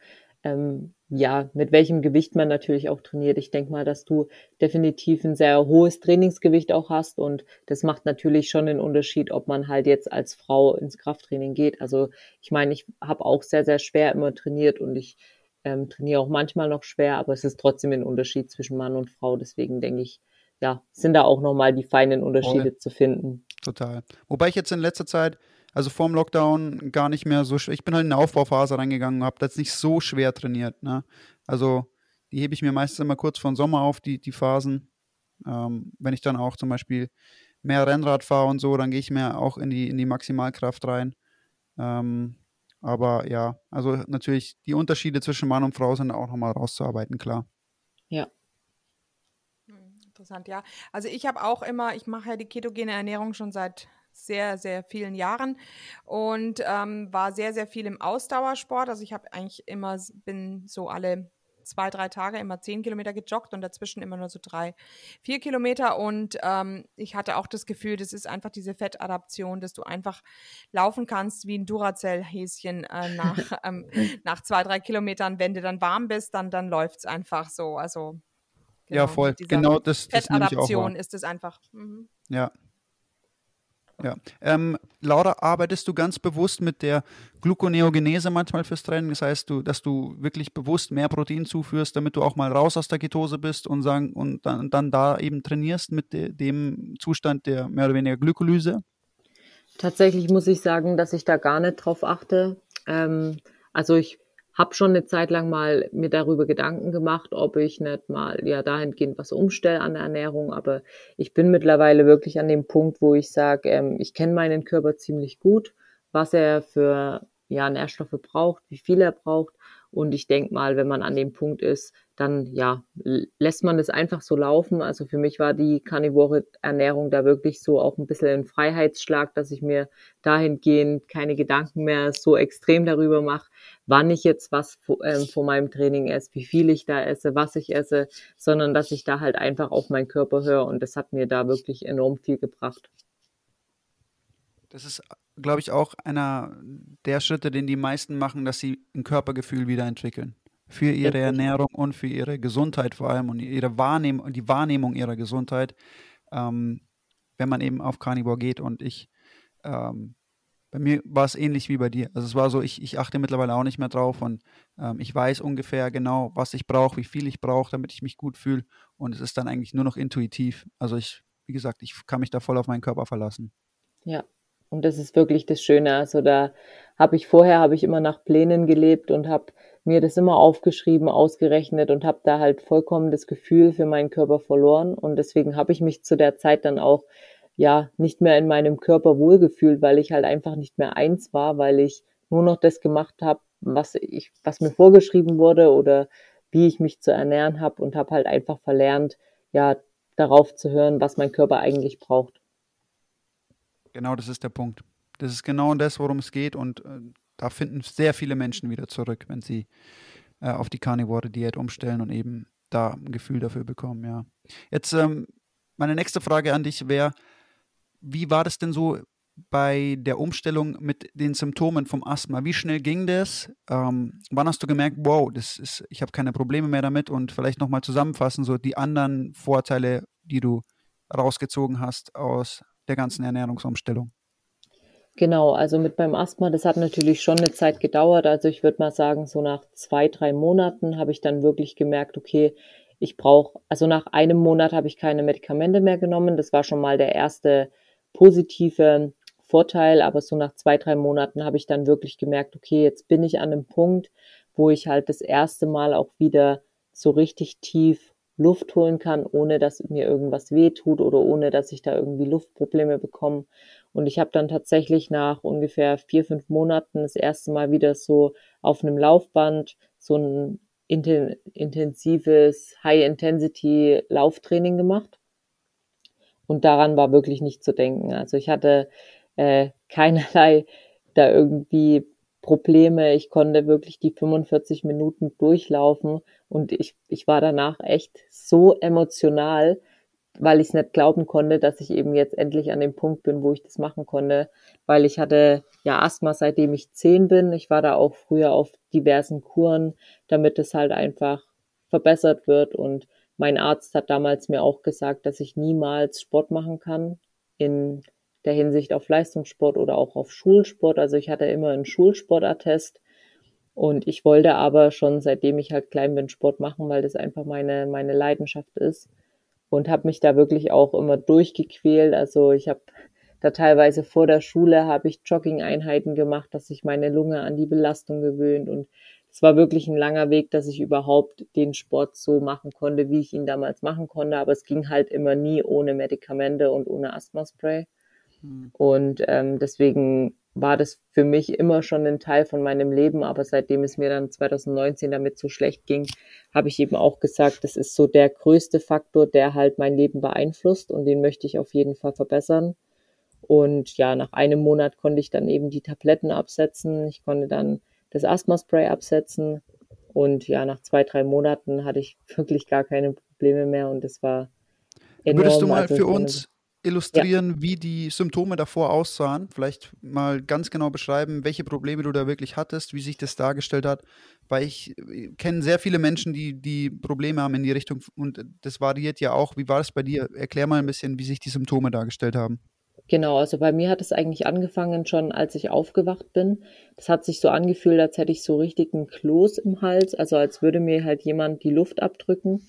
Speaker 4: ähm, ja, mit welchem Gewicht man natürlich auch trainiert. Ich denke mal, dass du definitiv ein sehr hohes Trainingsgewicht auch hast und das macht natürlich schon den Unterschied, ob man halt jetzt als Frau ins Krafttraining geht. Also ich meine, ich habe auch sehr, sehr schwer immer trainiert und ich ähm, trainiere auch manchmal noch schwer, aber es ist trotzdem ein Unterschied zwischen Mann und Frau. Deswegen denke ich, ja, sind da auch nochmal die feinen Unterschiede Voll. zu finden.
Speaker 3: Total. Wobei ich jetzt in letzter Zeit also vorm Lockdown gar nicht mehr so schwer. Ich bin halt in eine Aufbauphase reingegangen und habe das nicht so schwer trainiert. Ne? Also die hebe ich mir meistens immer kurz vor Sommer auf, die, die Phasen. Ähm, wenn ich dann auch zum Beispiel mehr Rennrad fahre und so, dann gehe ich mehr auch in die, in die Maximalkraft rein. Ähm, aber ja, also natürlich die Unterschiede zwischen Mann und Frau sind auch nochmal rauszuarbeiten, klar.
Speaker 4: Ja.
Speaker 5: Hm, interessant, ja. Also ich habe auch immer, ich mache ja die ketogene Ernährung schon seit sehr, sehr vielen Jahren und ähm, war sehr, sehr viel im Ausdauersport. Also ich habe eigentlich immer, bin so alle zwei, drei Tage immer zehn Kilometer gejoggt und dazwischen immer nur so drei, vier Kilometer. Und ähm, ich hatte auch das Gefühl, das ist einfach diese Fettadaption, dass du einfach laufen kannst wie ein Duracell-Häschen äh, nach, ähm, nach zwei, drei Kilometern. Wenn du dann warm bist, dann, dann läuft es einfach so. Also
Speaker 3: genau, ja, voll. Genau das,
Speaker 5: das Fettadaption ist es einfach. Mhm.
Speaker 3: Ja, ja. Ähm, Laura, arbeitest du ganz bewusst mit der Gluconeogenese manchmal fürs Training? Das heißt, du, dass du wirklich bewusst mehr Protein zuführst, damit du auch mal raus aus der Ketose bist und, sagen, und dann, dann da eben trainierst mit de, dem Zustand der mehr oder weniger Glykolyse?
Speaker 4: Tatsächlich muss ich sagen, dass ich da gar nicht drauf achte. Ähm, also ich habe schon eine Zeit lang mal mir darüber Gedanken gemacht, ob ich nicht mal ja dahingehend was umstelle an der Ernährung, aber ich bin mittlerweile wirklich an dem Punkt, wo ich sage, ähm, ich kenne meinen Körper ziemlich gut, was er für ja, Nährstoffe braucht, wie viel er braucht und ich denke mal, wenn man an dem Punkt ist, dann ja, lässt man es einfach so laufen. Also für mich war die karnivore Ernährung da wirklich so auch ein bisschen ein Freiheitsschlag, dass ich mir dahingehend keine Gedanken mehr so extrem darüber mache, wann ich jetzt was ähm, vor meinem Training esse, wie viel ich da esse, was ich esse, sondern dass ich da halt einfach auf meinen Körper höre und das hat mir da wirklich enorm viel gebracht.
Speaker 3: Das ist, glaube ich, auch einer der Schritte, den die meisten machen, dass sie ein Körpergefühl wieder entwickeln. Für ihre Ernährung und für ihre Gesundheit vor allem und ihre Wahrnehmung, die Wahrnehmung ihrer Gesundheit, ähm, wenn man eben auf Carnivore geht. Und ich ähm, bei mir war es ähnlich wie bei dir. Also es war so, ich, ich achte mittlerweile auch nicht mehr drauf und ähm, ich weiß ungefähr genau, was ich brauche, wie viel ich brauche, damit ich mich gut fühle. Und es ist dann eigentlich nur noch intuitiv. Also ich, wie gesagt, ich kann mich da voll auf meinen Körper verlassen.
Speaker 4: Ja, und das ist wirklich das Schöne. Also da habe ich vorher habe ich immer nach Plänen gelebt und habe mir das immer aufgeschrieben, ausgerechnet und habe da halt vollkommen das Gefühl für meinen Körper verloren. Und deswegen habe ich mich zu der Zeit dann auch ja nicht mehr in meinem Körper wohlgefühlt, weil ich halt einfach nicht mehr eins war, weil ich nur noch das gemacht habe, was ich, was mir vorgeschrieben wurde oder wie ich mich zu ernähren habe und habe halt einfach verlernt, ja, darauf zu hören, was mein Körper eigentlich braucht.
Speaker 3: Genau, das ist der Punkt. Das ist genau das, worum es geht. Und äh, da finden sehr viele Menschen wieder zurück, wenn sie äh, auf die Carnivore-Diät umstellen und eben da ein Gefühl dafür bekommen, ja. Jetzt ähm, meine nächste Frage an dich wäre, wie war das denn so bei der Umstellung mit den Symptomen vom Asthma? Wie schnell ging das? Ähm, wann hast du gemerkt, wow, das ist, ich habe keine Probleme mehr damit und vielleicht nochmal zusammenfassen, so die anderen Vorteile, die du rausgezogen hast aus der ganzen Ernährungsumstellung?
Speaker 4: Genau, also mit beim Asthma, das hat natürlich schon eine Zeit gedauert. Also ich würde mal sagen, so nach zwei, drei Monaten habe ich dann wirklich gemerkt, okay, ich brauche, also nach einem Monat habe ich keine Medikamente mehr genommen. Das war schon mal der erste positive Vorteil, aber so nach zwei, drei Monaten habe ich dann wirklich gemerkt, okay, jetzt bin ich an einem Punkt, wo ich halt das erste Mal auch wieder so richtig tief Luft holen kann, ohne dass mir irgendwas wehtut oder ohne dass ich da irgendwie Luftprobleme bekomme. Und ich habe dann tatsächlich nach ungefähr vier, fünf Monaten das erste Mal wieder so auf einem Laufband so ein intensives High-Intensity-Lauftraining gemacht. Und daran war wirklich nicht zu denken. Also ich hatte äh, keinerlei da irgendwie Probleme. Ich konnte wirklich die 45 Minuten durchlaufen und ich, ich war danach echt so emotional, weil ich es nicht glauben konnte, dass ich eben jetzt endlich an dem Punkt bin, wo ich das machen konnte, weil ich hatte ja Asthma seitdem ich zehn bin. Ich war da auch früher auf diversen Kuren, damit es halt einfach verbessert wird und mein Arzt hat damals mir auch gesagt, dass ich niemals Sport machen kann in der Hinsicht auf Leistungssport oder auch auf Schulsport. Also ich hatte immer einen Schulsportattest und ich wollte aber schon seitdem ich halt klein bin Sport machen, weil das einfach meine meine Leidenschaft ist und habe mich da wirklich auch immer durchgequält. Also ich habe da teilweise vor der Schule habe ich Jogging-Einheiten gemacht, dass sich meine Lunge an die Belastung gewöhnt und es war wirklich ein langer Weg, dass ich überhaupt den Sport so machen konnte, wie ich ihn damals machen konnte. Aber es ging halt immer nie ohne Medikamente und ohne Asthma-Spray. Mhm. Und ähm, deswegen war das für mich immer schon ein Teil von meinem Leben. Aber seitdem es mir dann 2019 damit so schlecht ging, habe ich eben auch gesagt, das ist so der größte Faktor, der halt mein Leben beeinflusst und den möchte ich auf jeden Fall verbessern. Und ja, nach einem Monat konnte ich dann eben die Tabletten absetzen. Ich konnte dann das Asthma-Spray absetzen. Und ja, nach zwei, drei Monaten hatte ich wirklich gar keine Probleme mehr und das war
Speaker 3: enorm. Würdest du mal für uns illustrieren, ja. wie die Symptome davor aussahen? Vielleicht mal ganz genau beschreiben, welche Probleme du da wirklich hattest, wie sich das dargestellt hat. Weil ich äh, kenne sehr viele Menschen, die, die Probleme haben in die Richtung und das variiert ja auch. Wie war das bei dir? Erklär mal ein bisschen, wie sich die Symptome dargestellt haben.
Speaker 4: Genau, also bei mir hat es eigentlich angefangen schon, als ich aufgewacht bin. Das hat sich so angefühlt, als hätte ich so richtig einen Kloß im Hals, also als würde mir halt jemand die Luft abdrücken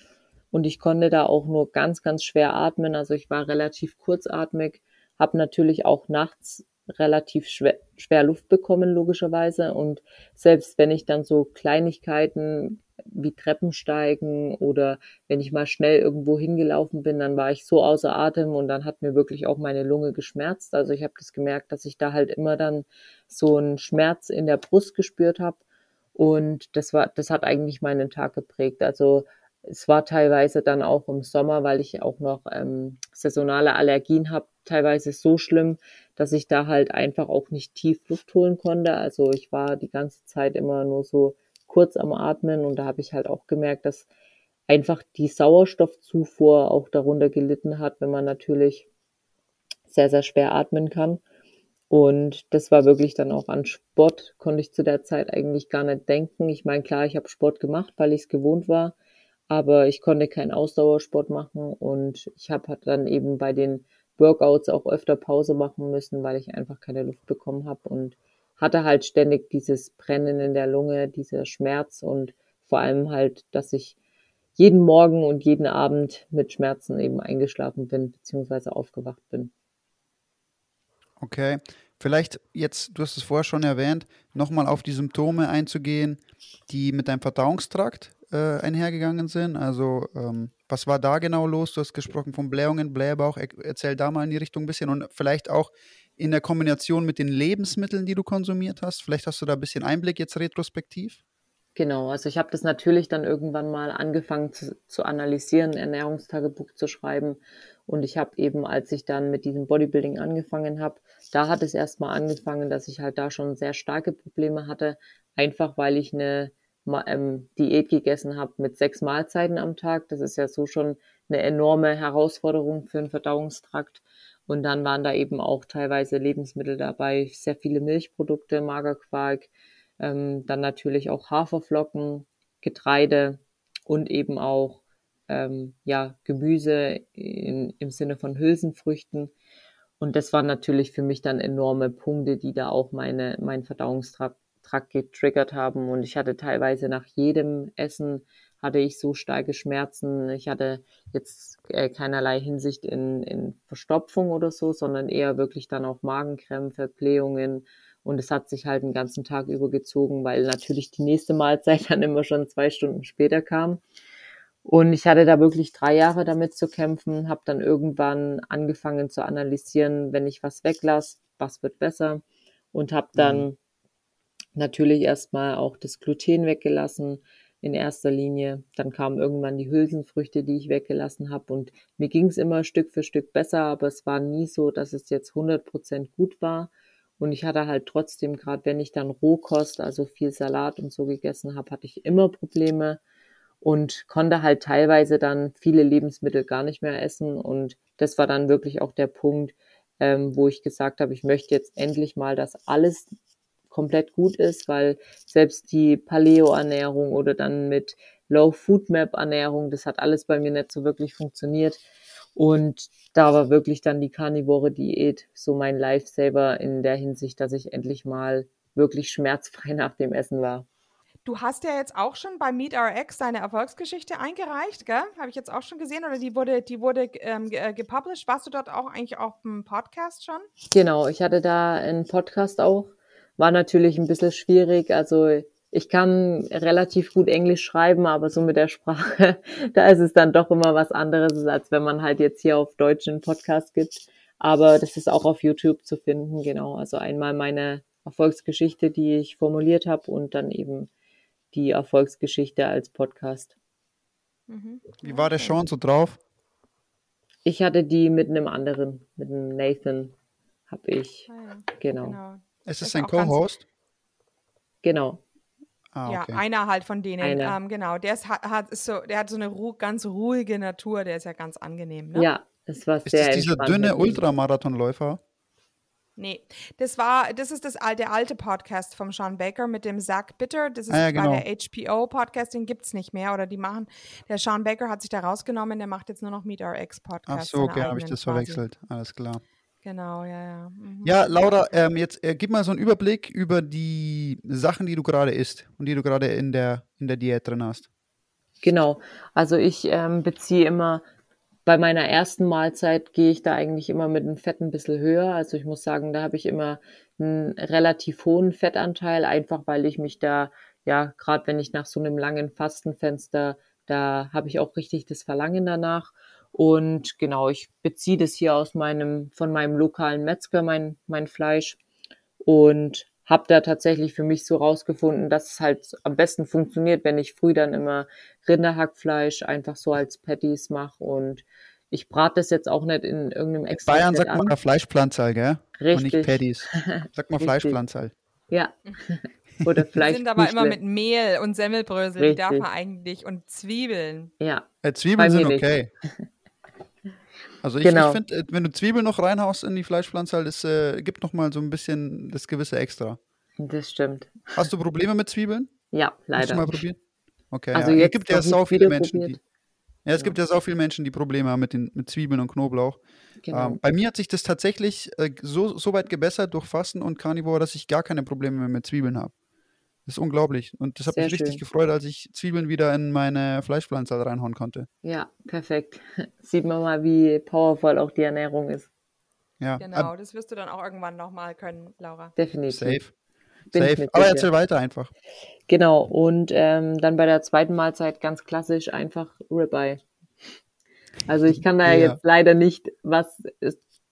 Speaker 4: und ich konnte da auch nur ganz, ganz schwer atmen. Also ich war relativ kurzatmig, habe natürlich auch nachts relativ schwer, schwer Luft bekommen, logischerweise. Und selbst wenn ich dann so Kleinigkeiten wie Treppensteigen oder wenn ich mal schnell irgendwo hingelaufen bin, dann war ich so außer Atem und dann hat mir wirklich auch meine Lunge geschmerzt. Also ich habe das gemerkt, dass ich da halt immer dann so einen Schmerz in der Brust gespürt habe. Und das war, das hat eigentlich meinen Tag geprägt. Also es war teilweise dann auch im Sommer, weil ich auch noch ähm, saisonale Allergien habe, teilweise so schlimm, dass ich da halt einfach auch nicht tief Luft holen konnte. Also ich war die ganze Zeit immer nur so kurz am Atmen und da habe ich halt auch gemerkt, dass einfach die Sauerstoffzufuhr auch darunter gelitten hat, wenn man natürlich sehr, sehr schwer atmen kann. Und das war wirklich dann auch an Sport, konnte ich zu der Zeit eigentlich gar nicht denken. Ich meine, klar, ich habe Sport gemacht, weil ich es gewohnt war aber ich konnte keinen Ausdauersport machen und ich habe dann eben bei den Workouts auch öfter Pause machen müssen, weil ich einfach keine Luft bekommen habe und hatte halt ständig dieses Brennen in der Lunge, dieser Schmerz und vor allem halt, dass ich jeden Morgen und jeden Abend mit Schmerzen eben eingeschlafen bin, beziehungsweise aufgewacht bin.
Speaker 3: Okay, vielleicht jetzt, du hast es vorher schon erwähnt, nochmal auf die Symptome einzugehen, die mit deinem Verdauungstrakt äh, einhergegangen sind. Also, ähm, was war da genau los? Du hast gesprochen von Blähungen, Blähbauch. Er, erzähl da mal in die Richtung ein bisschen und vielleicht auch in der Kombination mit den Lebensmitteln, die du konsumiert hast. Vielleicht hast du da ein bisschen Einblick jetzt retrospektiv.
Speaker 4: Genau, also ich habe das natürlich dann irgendwann mal angefangen zu, zu analysieren, Ernährungstagebuch zu schreiben. Und ich habe eben, als ich dann mit diesem Bodybuilding angefangen habe, da hat es erstmal angefangen, dass ich halt da schon sehr starke Probleme hatte, einfach weil ich eine ähm, Diät gegessen habe mit sechs Mahlzeiten am Tag. Das ist ja so schon eine enorme Herausforderung für den Verdauungstrakt. Und dann waren da eben auch teilweise Lebensmittel dabei, sehr viele Milchprodukte, Magerquark, ähm, dann natürlich auch Haferflocken, Getreide und eben auch ähm, ja, Gemüse in, im Sinne von Hülsenfrüchten. Und das waren natürlich für mich dann enorme Punkte, die da auch meine, mein Verdauungstrakt getriggert haben. Und ich hatte teilweise nach jedem Essen hatte ich so starke Schmerzen. Ich hatte jetzt äh, keinerlei Hinsicht in, in Verstopfung oder so, sondern eher wirklich dann auch Magenkrämpfe, Blähungen, und es hat sich halt den ganzen Tag übergezogen, weil natürlich die nächste Mahlzeit dann immer schon zwei Stunden später kam. Und ich hatte da wirklich drei Jahre damit zu kämpfen, habe dann irgendwann angefangen zu analysieren, wenn ich was weglasse, was wird besser. Und habe dann mhm. Natürlich erstmal auch das Gluten weggelassen in erster Linie. Dann kamen irgendwann die Hülsenfrüchte, die ich weggelassen habe. Und mir ging es immer Stück für Stück besser, aber es war nie so, dass es jetzt 100% gut war. Und ich hatte halt trotzdem, gerade wenn ich dann Rohkost, also viel Salat und so gegessen habe, hatte ich immer Probleme und konnte halt teilweise dann viele Lebensmittel gar nicht mehr essen. Und das war dann wirklich auch der Punkt, ähm, wo ich gesagt habe, ich möchte jetzt endlich mal, dass alles komplett gut ist, weil selbst die Paleo-Ernährung oder dann mit Low Food Map Ernährung, das hat alles bei mir nicht so wirklich funktioniert. Und da war wirklich dann die Carnivore Diät so mein Lifesaver in der Hinsicht, dass ich endlich mal wirklich schmerzfrei nach dem Essen war.
Speaker 5: Du hast ja jetzt auch schon bei MeetRx deine Erfolgsgeschichte eingereicht, gell? Habe ich jetzt auch schon gesehen oder die wurde, die wurde ähm, äh, gepublished. Warst du dort auch eigentlich auf dem Podcast schon?
Speaker 4: Genau, ich hatte da einen Podcast auch. War natürlich ein bisschen schwierig. Also ich kann relativ gut Englisch schreiben, aber so mit der Sprache, da ist es dann doch immer was anderes, als wenn man halt jetzt hier auf Deutsch einen Podcast gibt. Aber das ist auch auf YouTube zu finden, genau. Also einmal meine Erfolgsgeschichte, die ich formuliert habe und dann eben die Erfolgsgeschichte als Podcast.
Speaker 3: Mhm. Wie war der Sean so drauf?
Speaker 4: Ich hatte die mit einem anderen, mit einem Nathan, habe ich. Ah ja. genau. genau.
Speaker 3: Ist es sein Co-Host?
Speaker 4: Genau.
Speaker 5: Ah, okay. Ja, einer halt von denen. Ähm, genau, der ist, hat, ist so, der hat so eine ru ganz ruhige Natur, der ist ja ganz angenehm. Ne?
Speaker 4: Ja, es war
Speaker 3: ist sehr Ist das dieser dünne Ultramarathonläufer?
Speaker 5: Nee, das war, das ist das alte, alte Podcast vom Sean Baker mit dem Zach Bitter. Das ist
Speaker 3: ah, ja, genau.
Speaker 5: bei der HBO-Podcast, den gibt es nicht mehr. Oder die machen, der Sean Baker hat sich da rausgenommen, der macht jetzt nur noch Meet RX Podcast.
Speaker 3: Ach so, okay, habe ich das quasi. verwechselt. Alles klar.
Speaker 5: Genau, ja, ja. Mhm.
Speaker 3: Ja, Laura, ähm, jetzt äh, gib mal so einen Überblick über die Sachen, die du gerade isst und die du gerade in der, in der Diät drin hast.
Speaker 4: Genau, also ich ähm, beziehe immer, bei meiner ersten Mahlzeit gehe ich da eigentlich immer mit dem Fett ein bisschen höher. Also ich muss sagen, da habe ich immer einen relativ hohen Fettanteil, einfach weil ich mich da, ja, gerade wenn ich nach so einem langen Fastenfenster, da habe ich auch richtig das Verlangen danach. Und genau, ich beziehe das hier aus meinem, von meinem lokalen Metzger, mein, mein Fleisch. Und habe da tatsächlich für mich so rausgefunden, dass es halt am besten funktioniert, wenn ich früh dann immer Rinderhackfleisch einfach so als Patties mache und ich brate das jetzt auch nicht in irgendeinem extra.
Speaker 3: Bayern sagt an. man Fleischpflanzerl, gell? Richtig. Und nicht Patties. Sag mal Fleischpflanzerl.
Speaker 4: Ja. Oder Fleisch.
Speaker 5: Die sind aber immer mit Mehl und Semmelbrösel, Richtig. die darf man eigentlich und Zwiebeln.
Speaker 4: Ja.
Speaker 3: Äh, Zwiebeln sind okay. Also ich, genau. ich finde, äh, wenn du Zwiebeln noch reinhaust in die Fleischpflanze, das äh, gibt noch mal so ein bisschen das gewisse Extra.
Speaker 4: Das stimmt.
Speaker 3: Hast du Probleme mit Zwiebeln?
Speaker 4: Ja, leider. Hast
Speaker 3: du mal probiert? Okay. Also ja. es gibt ja sau viele Menschen, die. Ja, es ja. gibt ja sau viele Menschen, die Probleme haben mit, den, mit Zwiebeln und Knoblauch. Genau. Ähm, bei mir hat sich das tatsächlich äh, so, so weit gebessert durch Fasten und Carnivore, dass ich gar keine Probleme mehr mit Zwiebeln habe. Das ist unglaublich. Und das hat mich richtig schön. gefreut, als ich Zwiebeln wieder in meine Fleischpflanze reinhauen konnte.
Speaker 4: Ja, perfekt. Sieht man mal, wie powerful auch die Ernährung ist.
Speaker 3: Ja.
Speaker 5: Genau, das wirst du dann auch irgendwann nochmal können, Laura.
Speaker 4: Definitiv.
Speaker 3: Safe. Bin Safe. Aber erzähl weiter einfach.
Speaker 4: Genau, und ähm, dann bei der zweiten Mahlzeit ganz klassisch einfach Ribeye. Also ich kann da ja. jetzt leider nicht was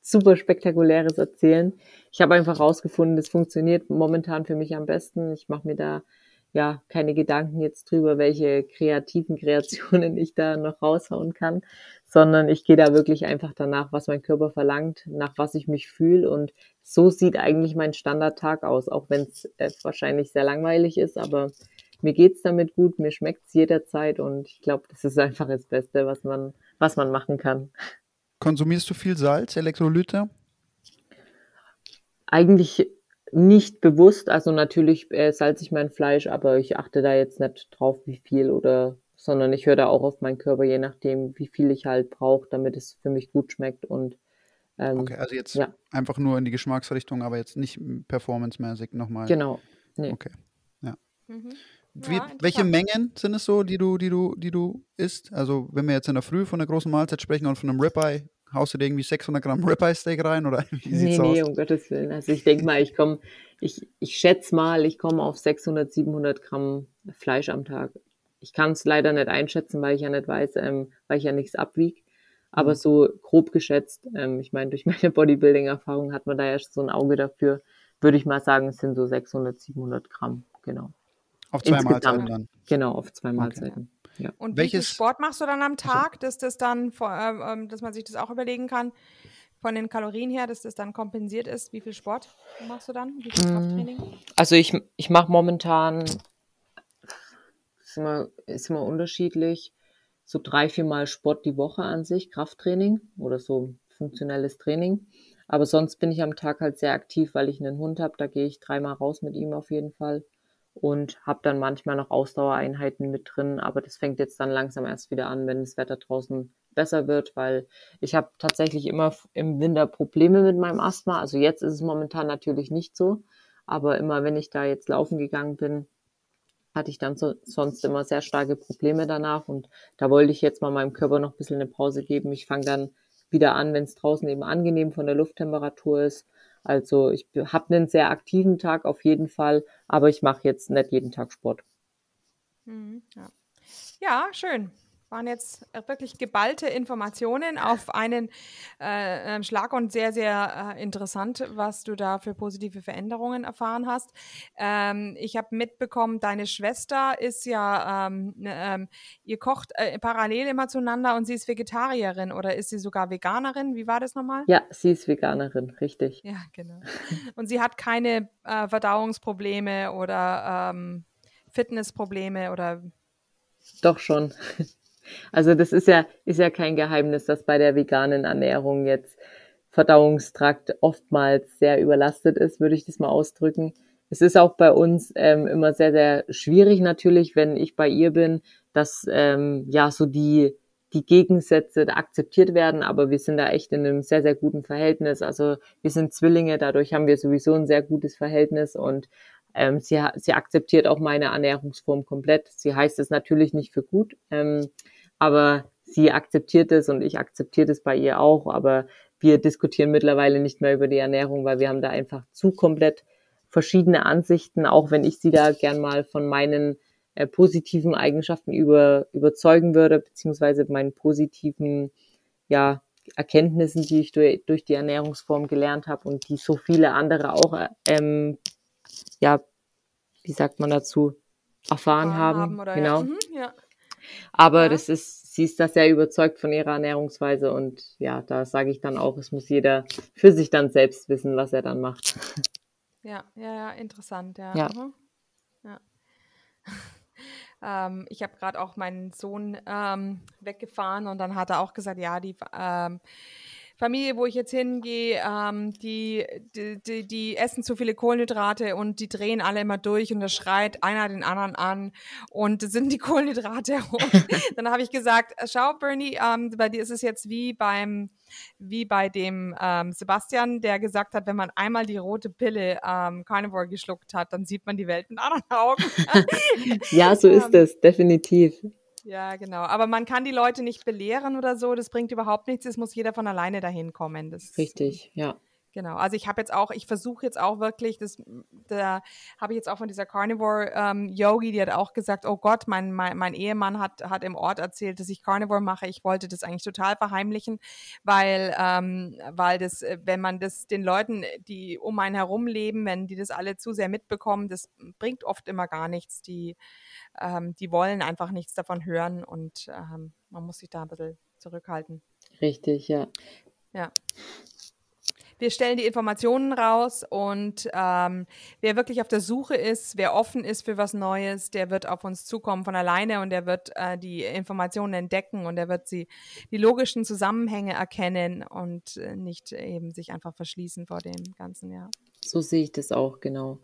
Speaker 4: super spektakuläres erzählen. Ich habe einfach rausgefunden, das funktioniert momentan für mich am besten. Ich mache mir da ja keine Gedanken jetzt drüber, welche kreativen Kreationen ich da noch raushauen kann, sondern ich gehe da wirklich einfach danach, was mein Körper verlangt, nach was ich mich fühle und so sieht eigentlich mein Standardtag aus, auch wenn es äh, wahrscheinlich sehr langweilig ist, aber mir geht's damit gut, mir schmeckt's jederzeit und ich glaube, das ist einfach das Beste, was man, was man machen kann.
Speaker 3: Konsumierst du viel Salz, Elektrolyte?
Speaker 4: Eigentlich nicht bewusst, also natürlich äh, salze ich mein Fleisch, aber ich achte da jetzt nicht drauf, wie viel oder, sondern ich höre da auch auf meinen Körper, je nachdem, wie viel ich halt brauche, damit es für mich gut schmeckt und
Speaker 3: ähm, okay, also jetzt ja. einfach nur in die Geschmacksrichtung, aber jetzt nicht performancemäßig nochmal.
Speaker 4: Genau.
Speaker 3: Nee. Okay. Ja. Mhm. Wie, ja, welche Mengen sind es so, die du, die du, die du isst? Also wenn wir jetzt in der Früh von einer großen Mahlzeit sprechen und von einem Ribeye, haust du dir irgendwie 600 Gramm Ribeye Steak rein oder wie
Speaker 4: sieht's nee, nee, aus? um Gottes Willen. Also ich denke mal, ich komme, ich, ich schätze mal, ich komme auf 600, 700 Gramm Fleisch am Tag. Ich kann es leider nicht einschätzen, weil ich ja nicht weiß, ähm, weil ich ja nichts abwiege. Aber mhm. so grob geschätzt, ähm, ich meine, durch meine Bodybuilding-Erfahrung hat man da ja so ein Auge dafür, würde ich mal sagen, es sind so 600, 700 Gramm, genau.
Speaker 3: Auf zwei Insgesamt. Mahlzeiten dann.
Speaker 4: Genau, auf zwei Mahlzeiten.
Speaker 5: Okay. Ja. Und Welches? wie viel Sport machst du dann am Tag, dass das dann, äh, ähm, dass man sich das auch überlegen kann, von den Kalorien her, dass das dann kompensiert ist? Wie viel Sport machst du dann? Wie viel
Speaker 4: Krafttraining? Also ich, ich mache momentan, ist immer, ist immer unterschiedlich, so drei, vier Mal Sport die Woche an sich, Krafttraining oder so funktionelles Training. Aber sonst bin ich am Tag halt sehr aktiv, weil ich einen Hund habe. Da gehe ich dreimal raus mit ihm auf jeden Fall und habe dann manchmal noch Ausdauereinheiten mit drin, aber das fängt jetzt dann langsam erst wieder an, wenn das Wetter draußen besser wird, weil ich habe tatsächlich immer im Winter Probleme mit meinem Asthma. Also jetzt ist es momentan natürlich nicht so, aber immer wenn ich da jetzt laufen gegangen bin, hatte ich dann so, sonst immer sehr starke Probleme danach und da wollte ich jetzt mal meinem Körper noch ein bisschen eine Pause geben. Ich fange dann wieder an, wenn es draußen eben angenehm von der Lufttemperatur ist also ich habe einen sehr aktiven Tag auf jeden Fall, aber ich mache jetzt nicht jeden Tag Sport.
Speaker 5: Mhm, ja. ja, schön waren jetzt wirklich geballte Informationen auf einen äh, ähm, Schlag und sehr, sehr äh, interessant, was du da für positive Veränderungen erfahren hast. Ähm, ich habe mitbekommen, deine Schwester ist ja, ähm, ne, ähm, ihr kocht äh, parallel immer zueinander und sie ist Vegetarierin oder ist sie sogar Veganerin? Wie war das nochmal?
Speaker 4: Ja, sie ist Veganerin, richtig.
Speaker 5: Ja, genau. Und sie hat keine äh, Verdauungsprobleme oder ähm, Fitnessprobleme oder
Speaker 4: doch schon. Also das ist ja, ist ja kein Geheimnis, dass bei der veganen Ernährung jetzt Verdauungstrakt oftmals sehr überlastet ist, würde ich das mal ausdrücken. Es ist auch bei uns ähm, immer sehr, sehr schwierig natürlich, wenn ich bei ihr bin, dass ähm, ja so die, die Gegensätze akzeptiert werden, aber wir sind da echt in einem sehr, sehr guten Verhältnis. Also wir sind Zwillinge, dadurch haben wir sowieso ein sehr gutes Verhältnis und ähm, sie, sie akzeptiert auch meine Ernährungsform komplett. Sie heißt es natürlich nicht für gut. Ähm, aber sie akzeptiert es und ich akzeptiere es bei ihr auch, aber wir diskutieren mittlerweile nicht mehr über die Ernährung, weil wir haben da einfach zu komplett verschiedene Ansichten, auch wenn ich sie da gern mal von meinen äh, positiven Eigenschaften über, überzeugen würde, beziehungsweise meinen positiven ja, Erkenntnissen, die ich durch, durch die Ernährungsform gelernt habe und die so viele andere auch, ähm, ja, wie sagt man dazu, erfahren, erfahren haben. haben genau. Ja. Mhm, ja. Aber ja. das ist, sie ist da sehr überzeugt von ihrer Ernährungsweise und ja, da sage ich dann auch, es muss jeder für sich dann selbst wissen, was er dann macht.
Speaker 5: Ja, ja, ja, interessant, ja.
Speaker 4: Ja. Mhm.
Speaker 5: ähm, ich habe gerade auch meinen Sohn ähm, weggefahren und dann hat er auch gesagt, ja, die ähm, Familie, wo ich jetzt hingehe, ähm, die, die, die, die, essen zu viele Kohlenhydrate und die drehen alle immer durch und da schreit einer den anderen an und das sind die Kohlenhydrate. Und dann habe ich gesagt, äh, schau Bernie, ähm, bei dir ist es jetzt wie beim wie bei dem ähm, Sebastian, der gesagt hat, wenn man einmal die rote Pille ähm, Carnivore geschluckt hat, dann sieht man die Welt mit anderen Augen.
Speaker 4: ja, so ist es, definitiv.
Speaker 5: Ja, genau. Aber man kann die Leute nicht belehren oder so. Das bringt überhaupt nichts. Es muss jeder von alleine dahin kommen. Das,
Speaker 4: Richtig, ja.
Speaker 5: Genau, also ich habe jetzt auch, ich versuche jetzt auch wirklich, das, da habe ich jetzt auch von dieser Carnivore ähm, Yogi, die hat auch gesagt, oh Gott, mein, mein, mein Ehemann hat, hat im Ort erzählt, dass ich Carnivore mache. Ich wollte das eigentlich total verheimlichen, weil, ähm, weil das, äh, wenn man das den Leuten, die um einen herum leben, wenn die das alle zu sehr mitbekommen, das bringt oft immer gar nichts. Die, ähm, die wollen einfach nichts davon hören und ähm, man muss sich da ein bisschen zurückhalten.
Speaker 4: Richtig, ja.
Speaker 5: Ja wir stellen die Informationen raus und ähm, wer wirklich auf der Suche ist, wer offen ist für was Neues, der wird auf uns zukommen von alleine und der wird äh, die Informationen entdecken und der wird sie die logischen Zusammenhänge erkennen und äh, nicht eben sich einfach verschließen vor dem Ganzen, ja.
Speaker 4: So sehe ich das auch, genau.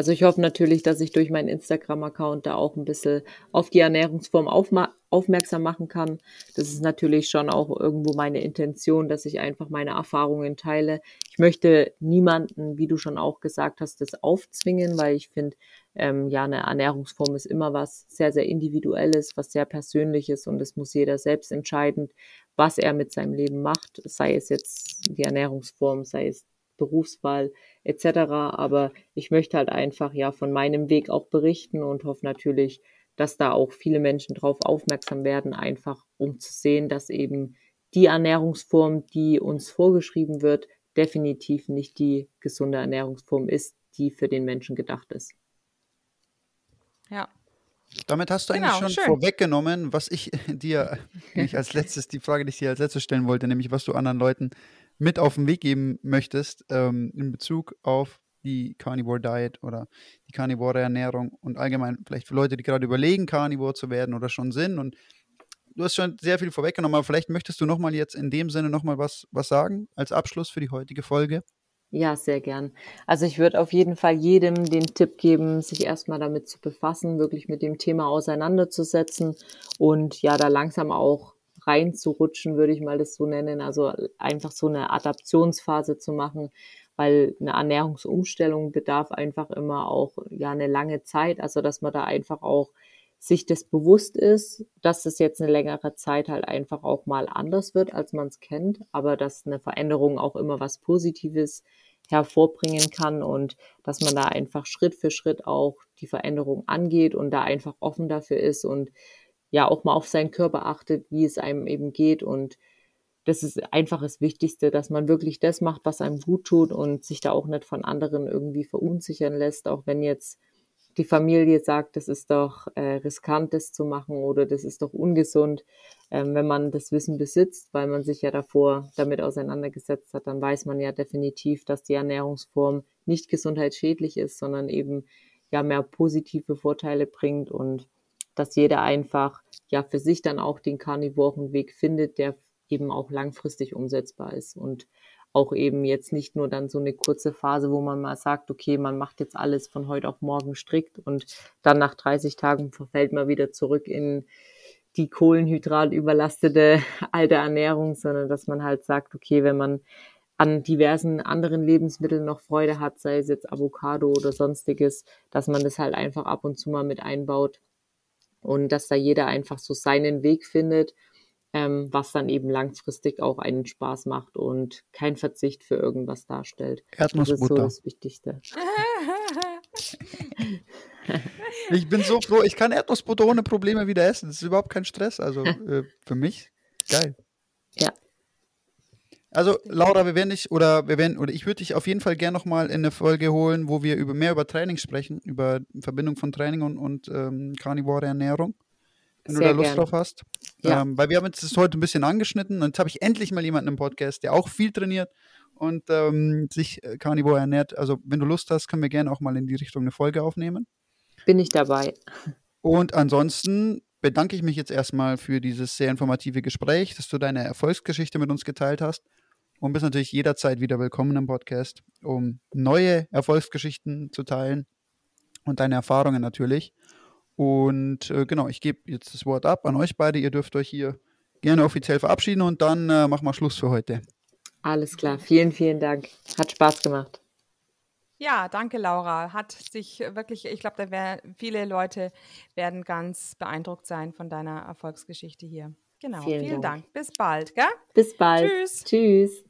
Speaker 4: Also ich hoffe natürlich, dass ich durch meinen Instagram-Account da auch ein bisschen auf die Ernährungsform aufmerksam machen kann. Das ist natürlich schon auch irgendwo meine Intention, dass ich einfach meine Erfahrungen teile. Ich möchte niemanden, wie du schon auch gesagt hast, das aufzwingen, weil ich finde, ähm, ja, eine Ernährungsform ist immer was sehr, sehr individuelles, was sehr persönliches und es muss jeder selbst entscheiden, was er mit seinem Leben macht, sei es jetzt die Ernährungsform, sei es Berufswahl etc. Aber ich möchte halt einfach ja von meinem Weg auch berichten und hoffe natürlich, dass da auch viele Menschen drauf aufmerksam werden, einfach um zu sehen, dass eben die Ernährungsform, die uns vorgeschrieben wird, definitiv nicht die gesunde Ernährungsform ist, die für den Menschen gedacht ist.
Speaker 5: Ja.
Speaker 3: Damit hast du genau, eigentlich schon schön. vorweggenommen, was ich dir nicht als letztes, die Frage, die ich dir als letztes stellen wollte, nämlich was du anderen Leuten mit auf den Weg geben möchtest ähm, in Bezug auf die Carnivore Diet oder die Carnivore Ernährung und allgemein vielleicht für Leute, die gerade überlegen, Carnivore zu werden oder schon sind. Und du hast schon sehr viel vorweggenommen, aber vielleicht möchtest du nochmal jetzt in dem Sinne nochmal was, was sagen als Abschluss für die heutige Folge.
Speaker 4: Ja, sehr gern. Also ich würde auf jeden Fall jedem den Tipp geben, sich erstmal damit zu befassen, wirklich mit dem Thema auseinanderzusetzen und ja, da langsam auch reinzurutschen, würde ich mal das so nennen. Also einfach so eine Adaptionsphase zu machen, weil eine Ernährungsumstellung bedarf einfach immer auch ja eine lange Zeit. Also dass man da einfach auch sich das bewusst ist, dass es jetzt eine längere Zeit halt einfach auch mal anders wird, als man es kennt, aber dass eine Veränderung auch immer was Positives hervorbringen kann und dass man da einfach Schritt für Schritt auch die Veränderung angeht und da einfach offen dafür ist und ja auch mal auf seinen Körper achtet, wie es einem eben geht. Und das ist einfach das Wichtigste, dass man wirklich das macht, was einem gut tut und sich da auch nicht von anderen irgendwie verunsichern lässt, auch wenn jetzt die Familie sagt, das ist doch äh, riskant, das zu machen oder das ist doch ungesund. Ähm, wenn man das Wissen besitzt, weil man sich ja davor damit auseinandergesetzt hat, dann weiß man ja definitiv, dass die Ernährungsform nicht gesundheitsschädlich ist, sondern eben ja mehr positive Vorteile bringt und dass jeder einfach ja für sich dann auch den karnivoren Weg findet, der eben auch langfristig umsetzbar ist und auch eben jetzt nicht nur dann so eine kurze Phase, wo man mal sagt, okay, man macht jetzt alles von heute auf morgen strikt und dann nach 30 Tagen verfällt man wieder zurück in die Kohlenhydrat überlastete alte Ernährung, sondern dass man halt sagt, okay, wenn man an diversen anderen Lebensmitteln noch Freude hat, sei es jetzt Avocado oder sonstiges, dass man das halt einfach ab und zu mal mit einbaut und dass da jeder einfach so seinen Weg findet, ähm, was dann eben langfristig auch einen Spaß macht und kein Verzicht für irgendwas darstellt.
Speaker 3: Erdnussbutter. Das ist so
Speaker 4: das Wichtigste.
Speaker 3: ich bin so froh, ich kann Erdnussbutter ohne Probleme wieder essen. Das ist überhaupt kein Stress. Also äh, für mich geil.
Speaker 4: Ja,
Speaker 3: also Laura, wir werden dich oder wir werden oder ich würde dich auf jeden Fall gerne nochmal in eine Folge holen, wo wir über mehr über Training sprechen, über Verbindung von Training und, und ähm, Carnivore Ernährung. Wenn Sehr du da Lust gern. drauf hast. Ja. Ähm, weil wir haben jetzt das heute ein bisschen angeschnitten und jetzt habe ich endlich mal jemanden im Podcast, der auch viel trainiert und ähm, sich äh, Carnivore ernährt. Also wenn du Lust hast, können wir gerne auch mal in die Richtung eine Folge aufnehmen.
Speaker 4: Bin ich dabei.
Speaker 3: Und ansonsten bedanke ich mich jetzt erstmal für dieses sehr informative Gespräch, dass du deine Erfolgsgeschichte mit uns geteilt hast und bist natürlich jederzeit wieder willkommen im Podcast, um neue Erfolgsgeschichten zu teilen und deine Erfahrungen natürlich. Und äh, genau, ich gebe jetzt das Wort ab an euch beide. Ihr dürft euch hier gerne offiziell verabschieden und dann äh, machen wir Schluss für heute.
Speaker 4: Alles klar, vielen, vielen Dank. Hat Spaß gemacht.
Speaker 5: Ja, danke, Laura. Hat sich wirklich, ich glaube, da werden viele Leute werden ganz beeindruckt sein von deiner Erfolgsgeschichte hier. Genau. Vielen, vielen Dank. Dank. Bis bald, gell?
Speaker 4: Bis bald. Tschüss.
Speaker 5: Tschüss.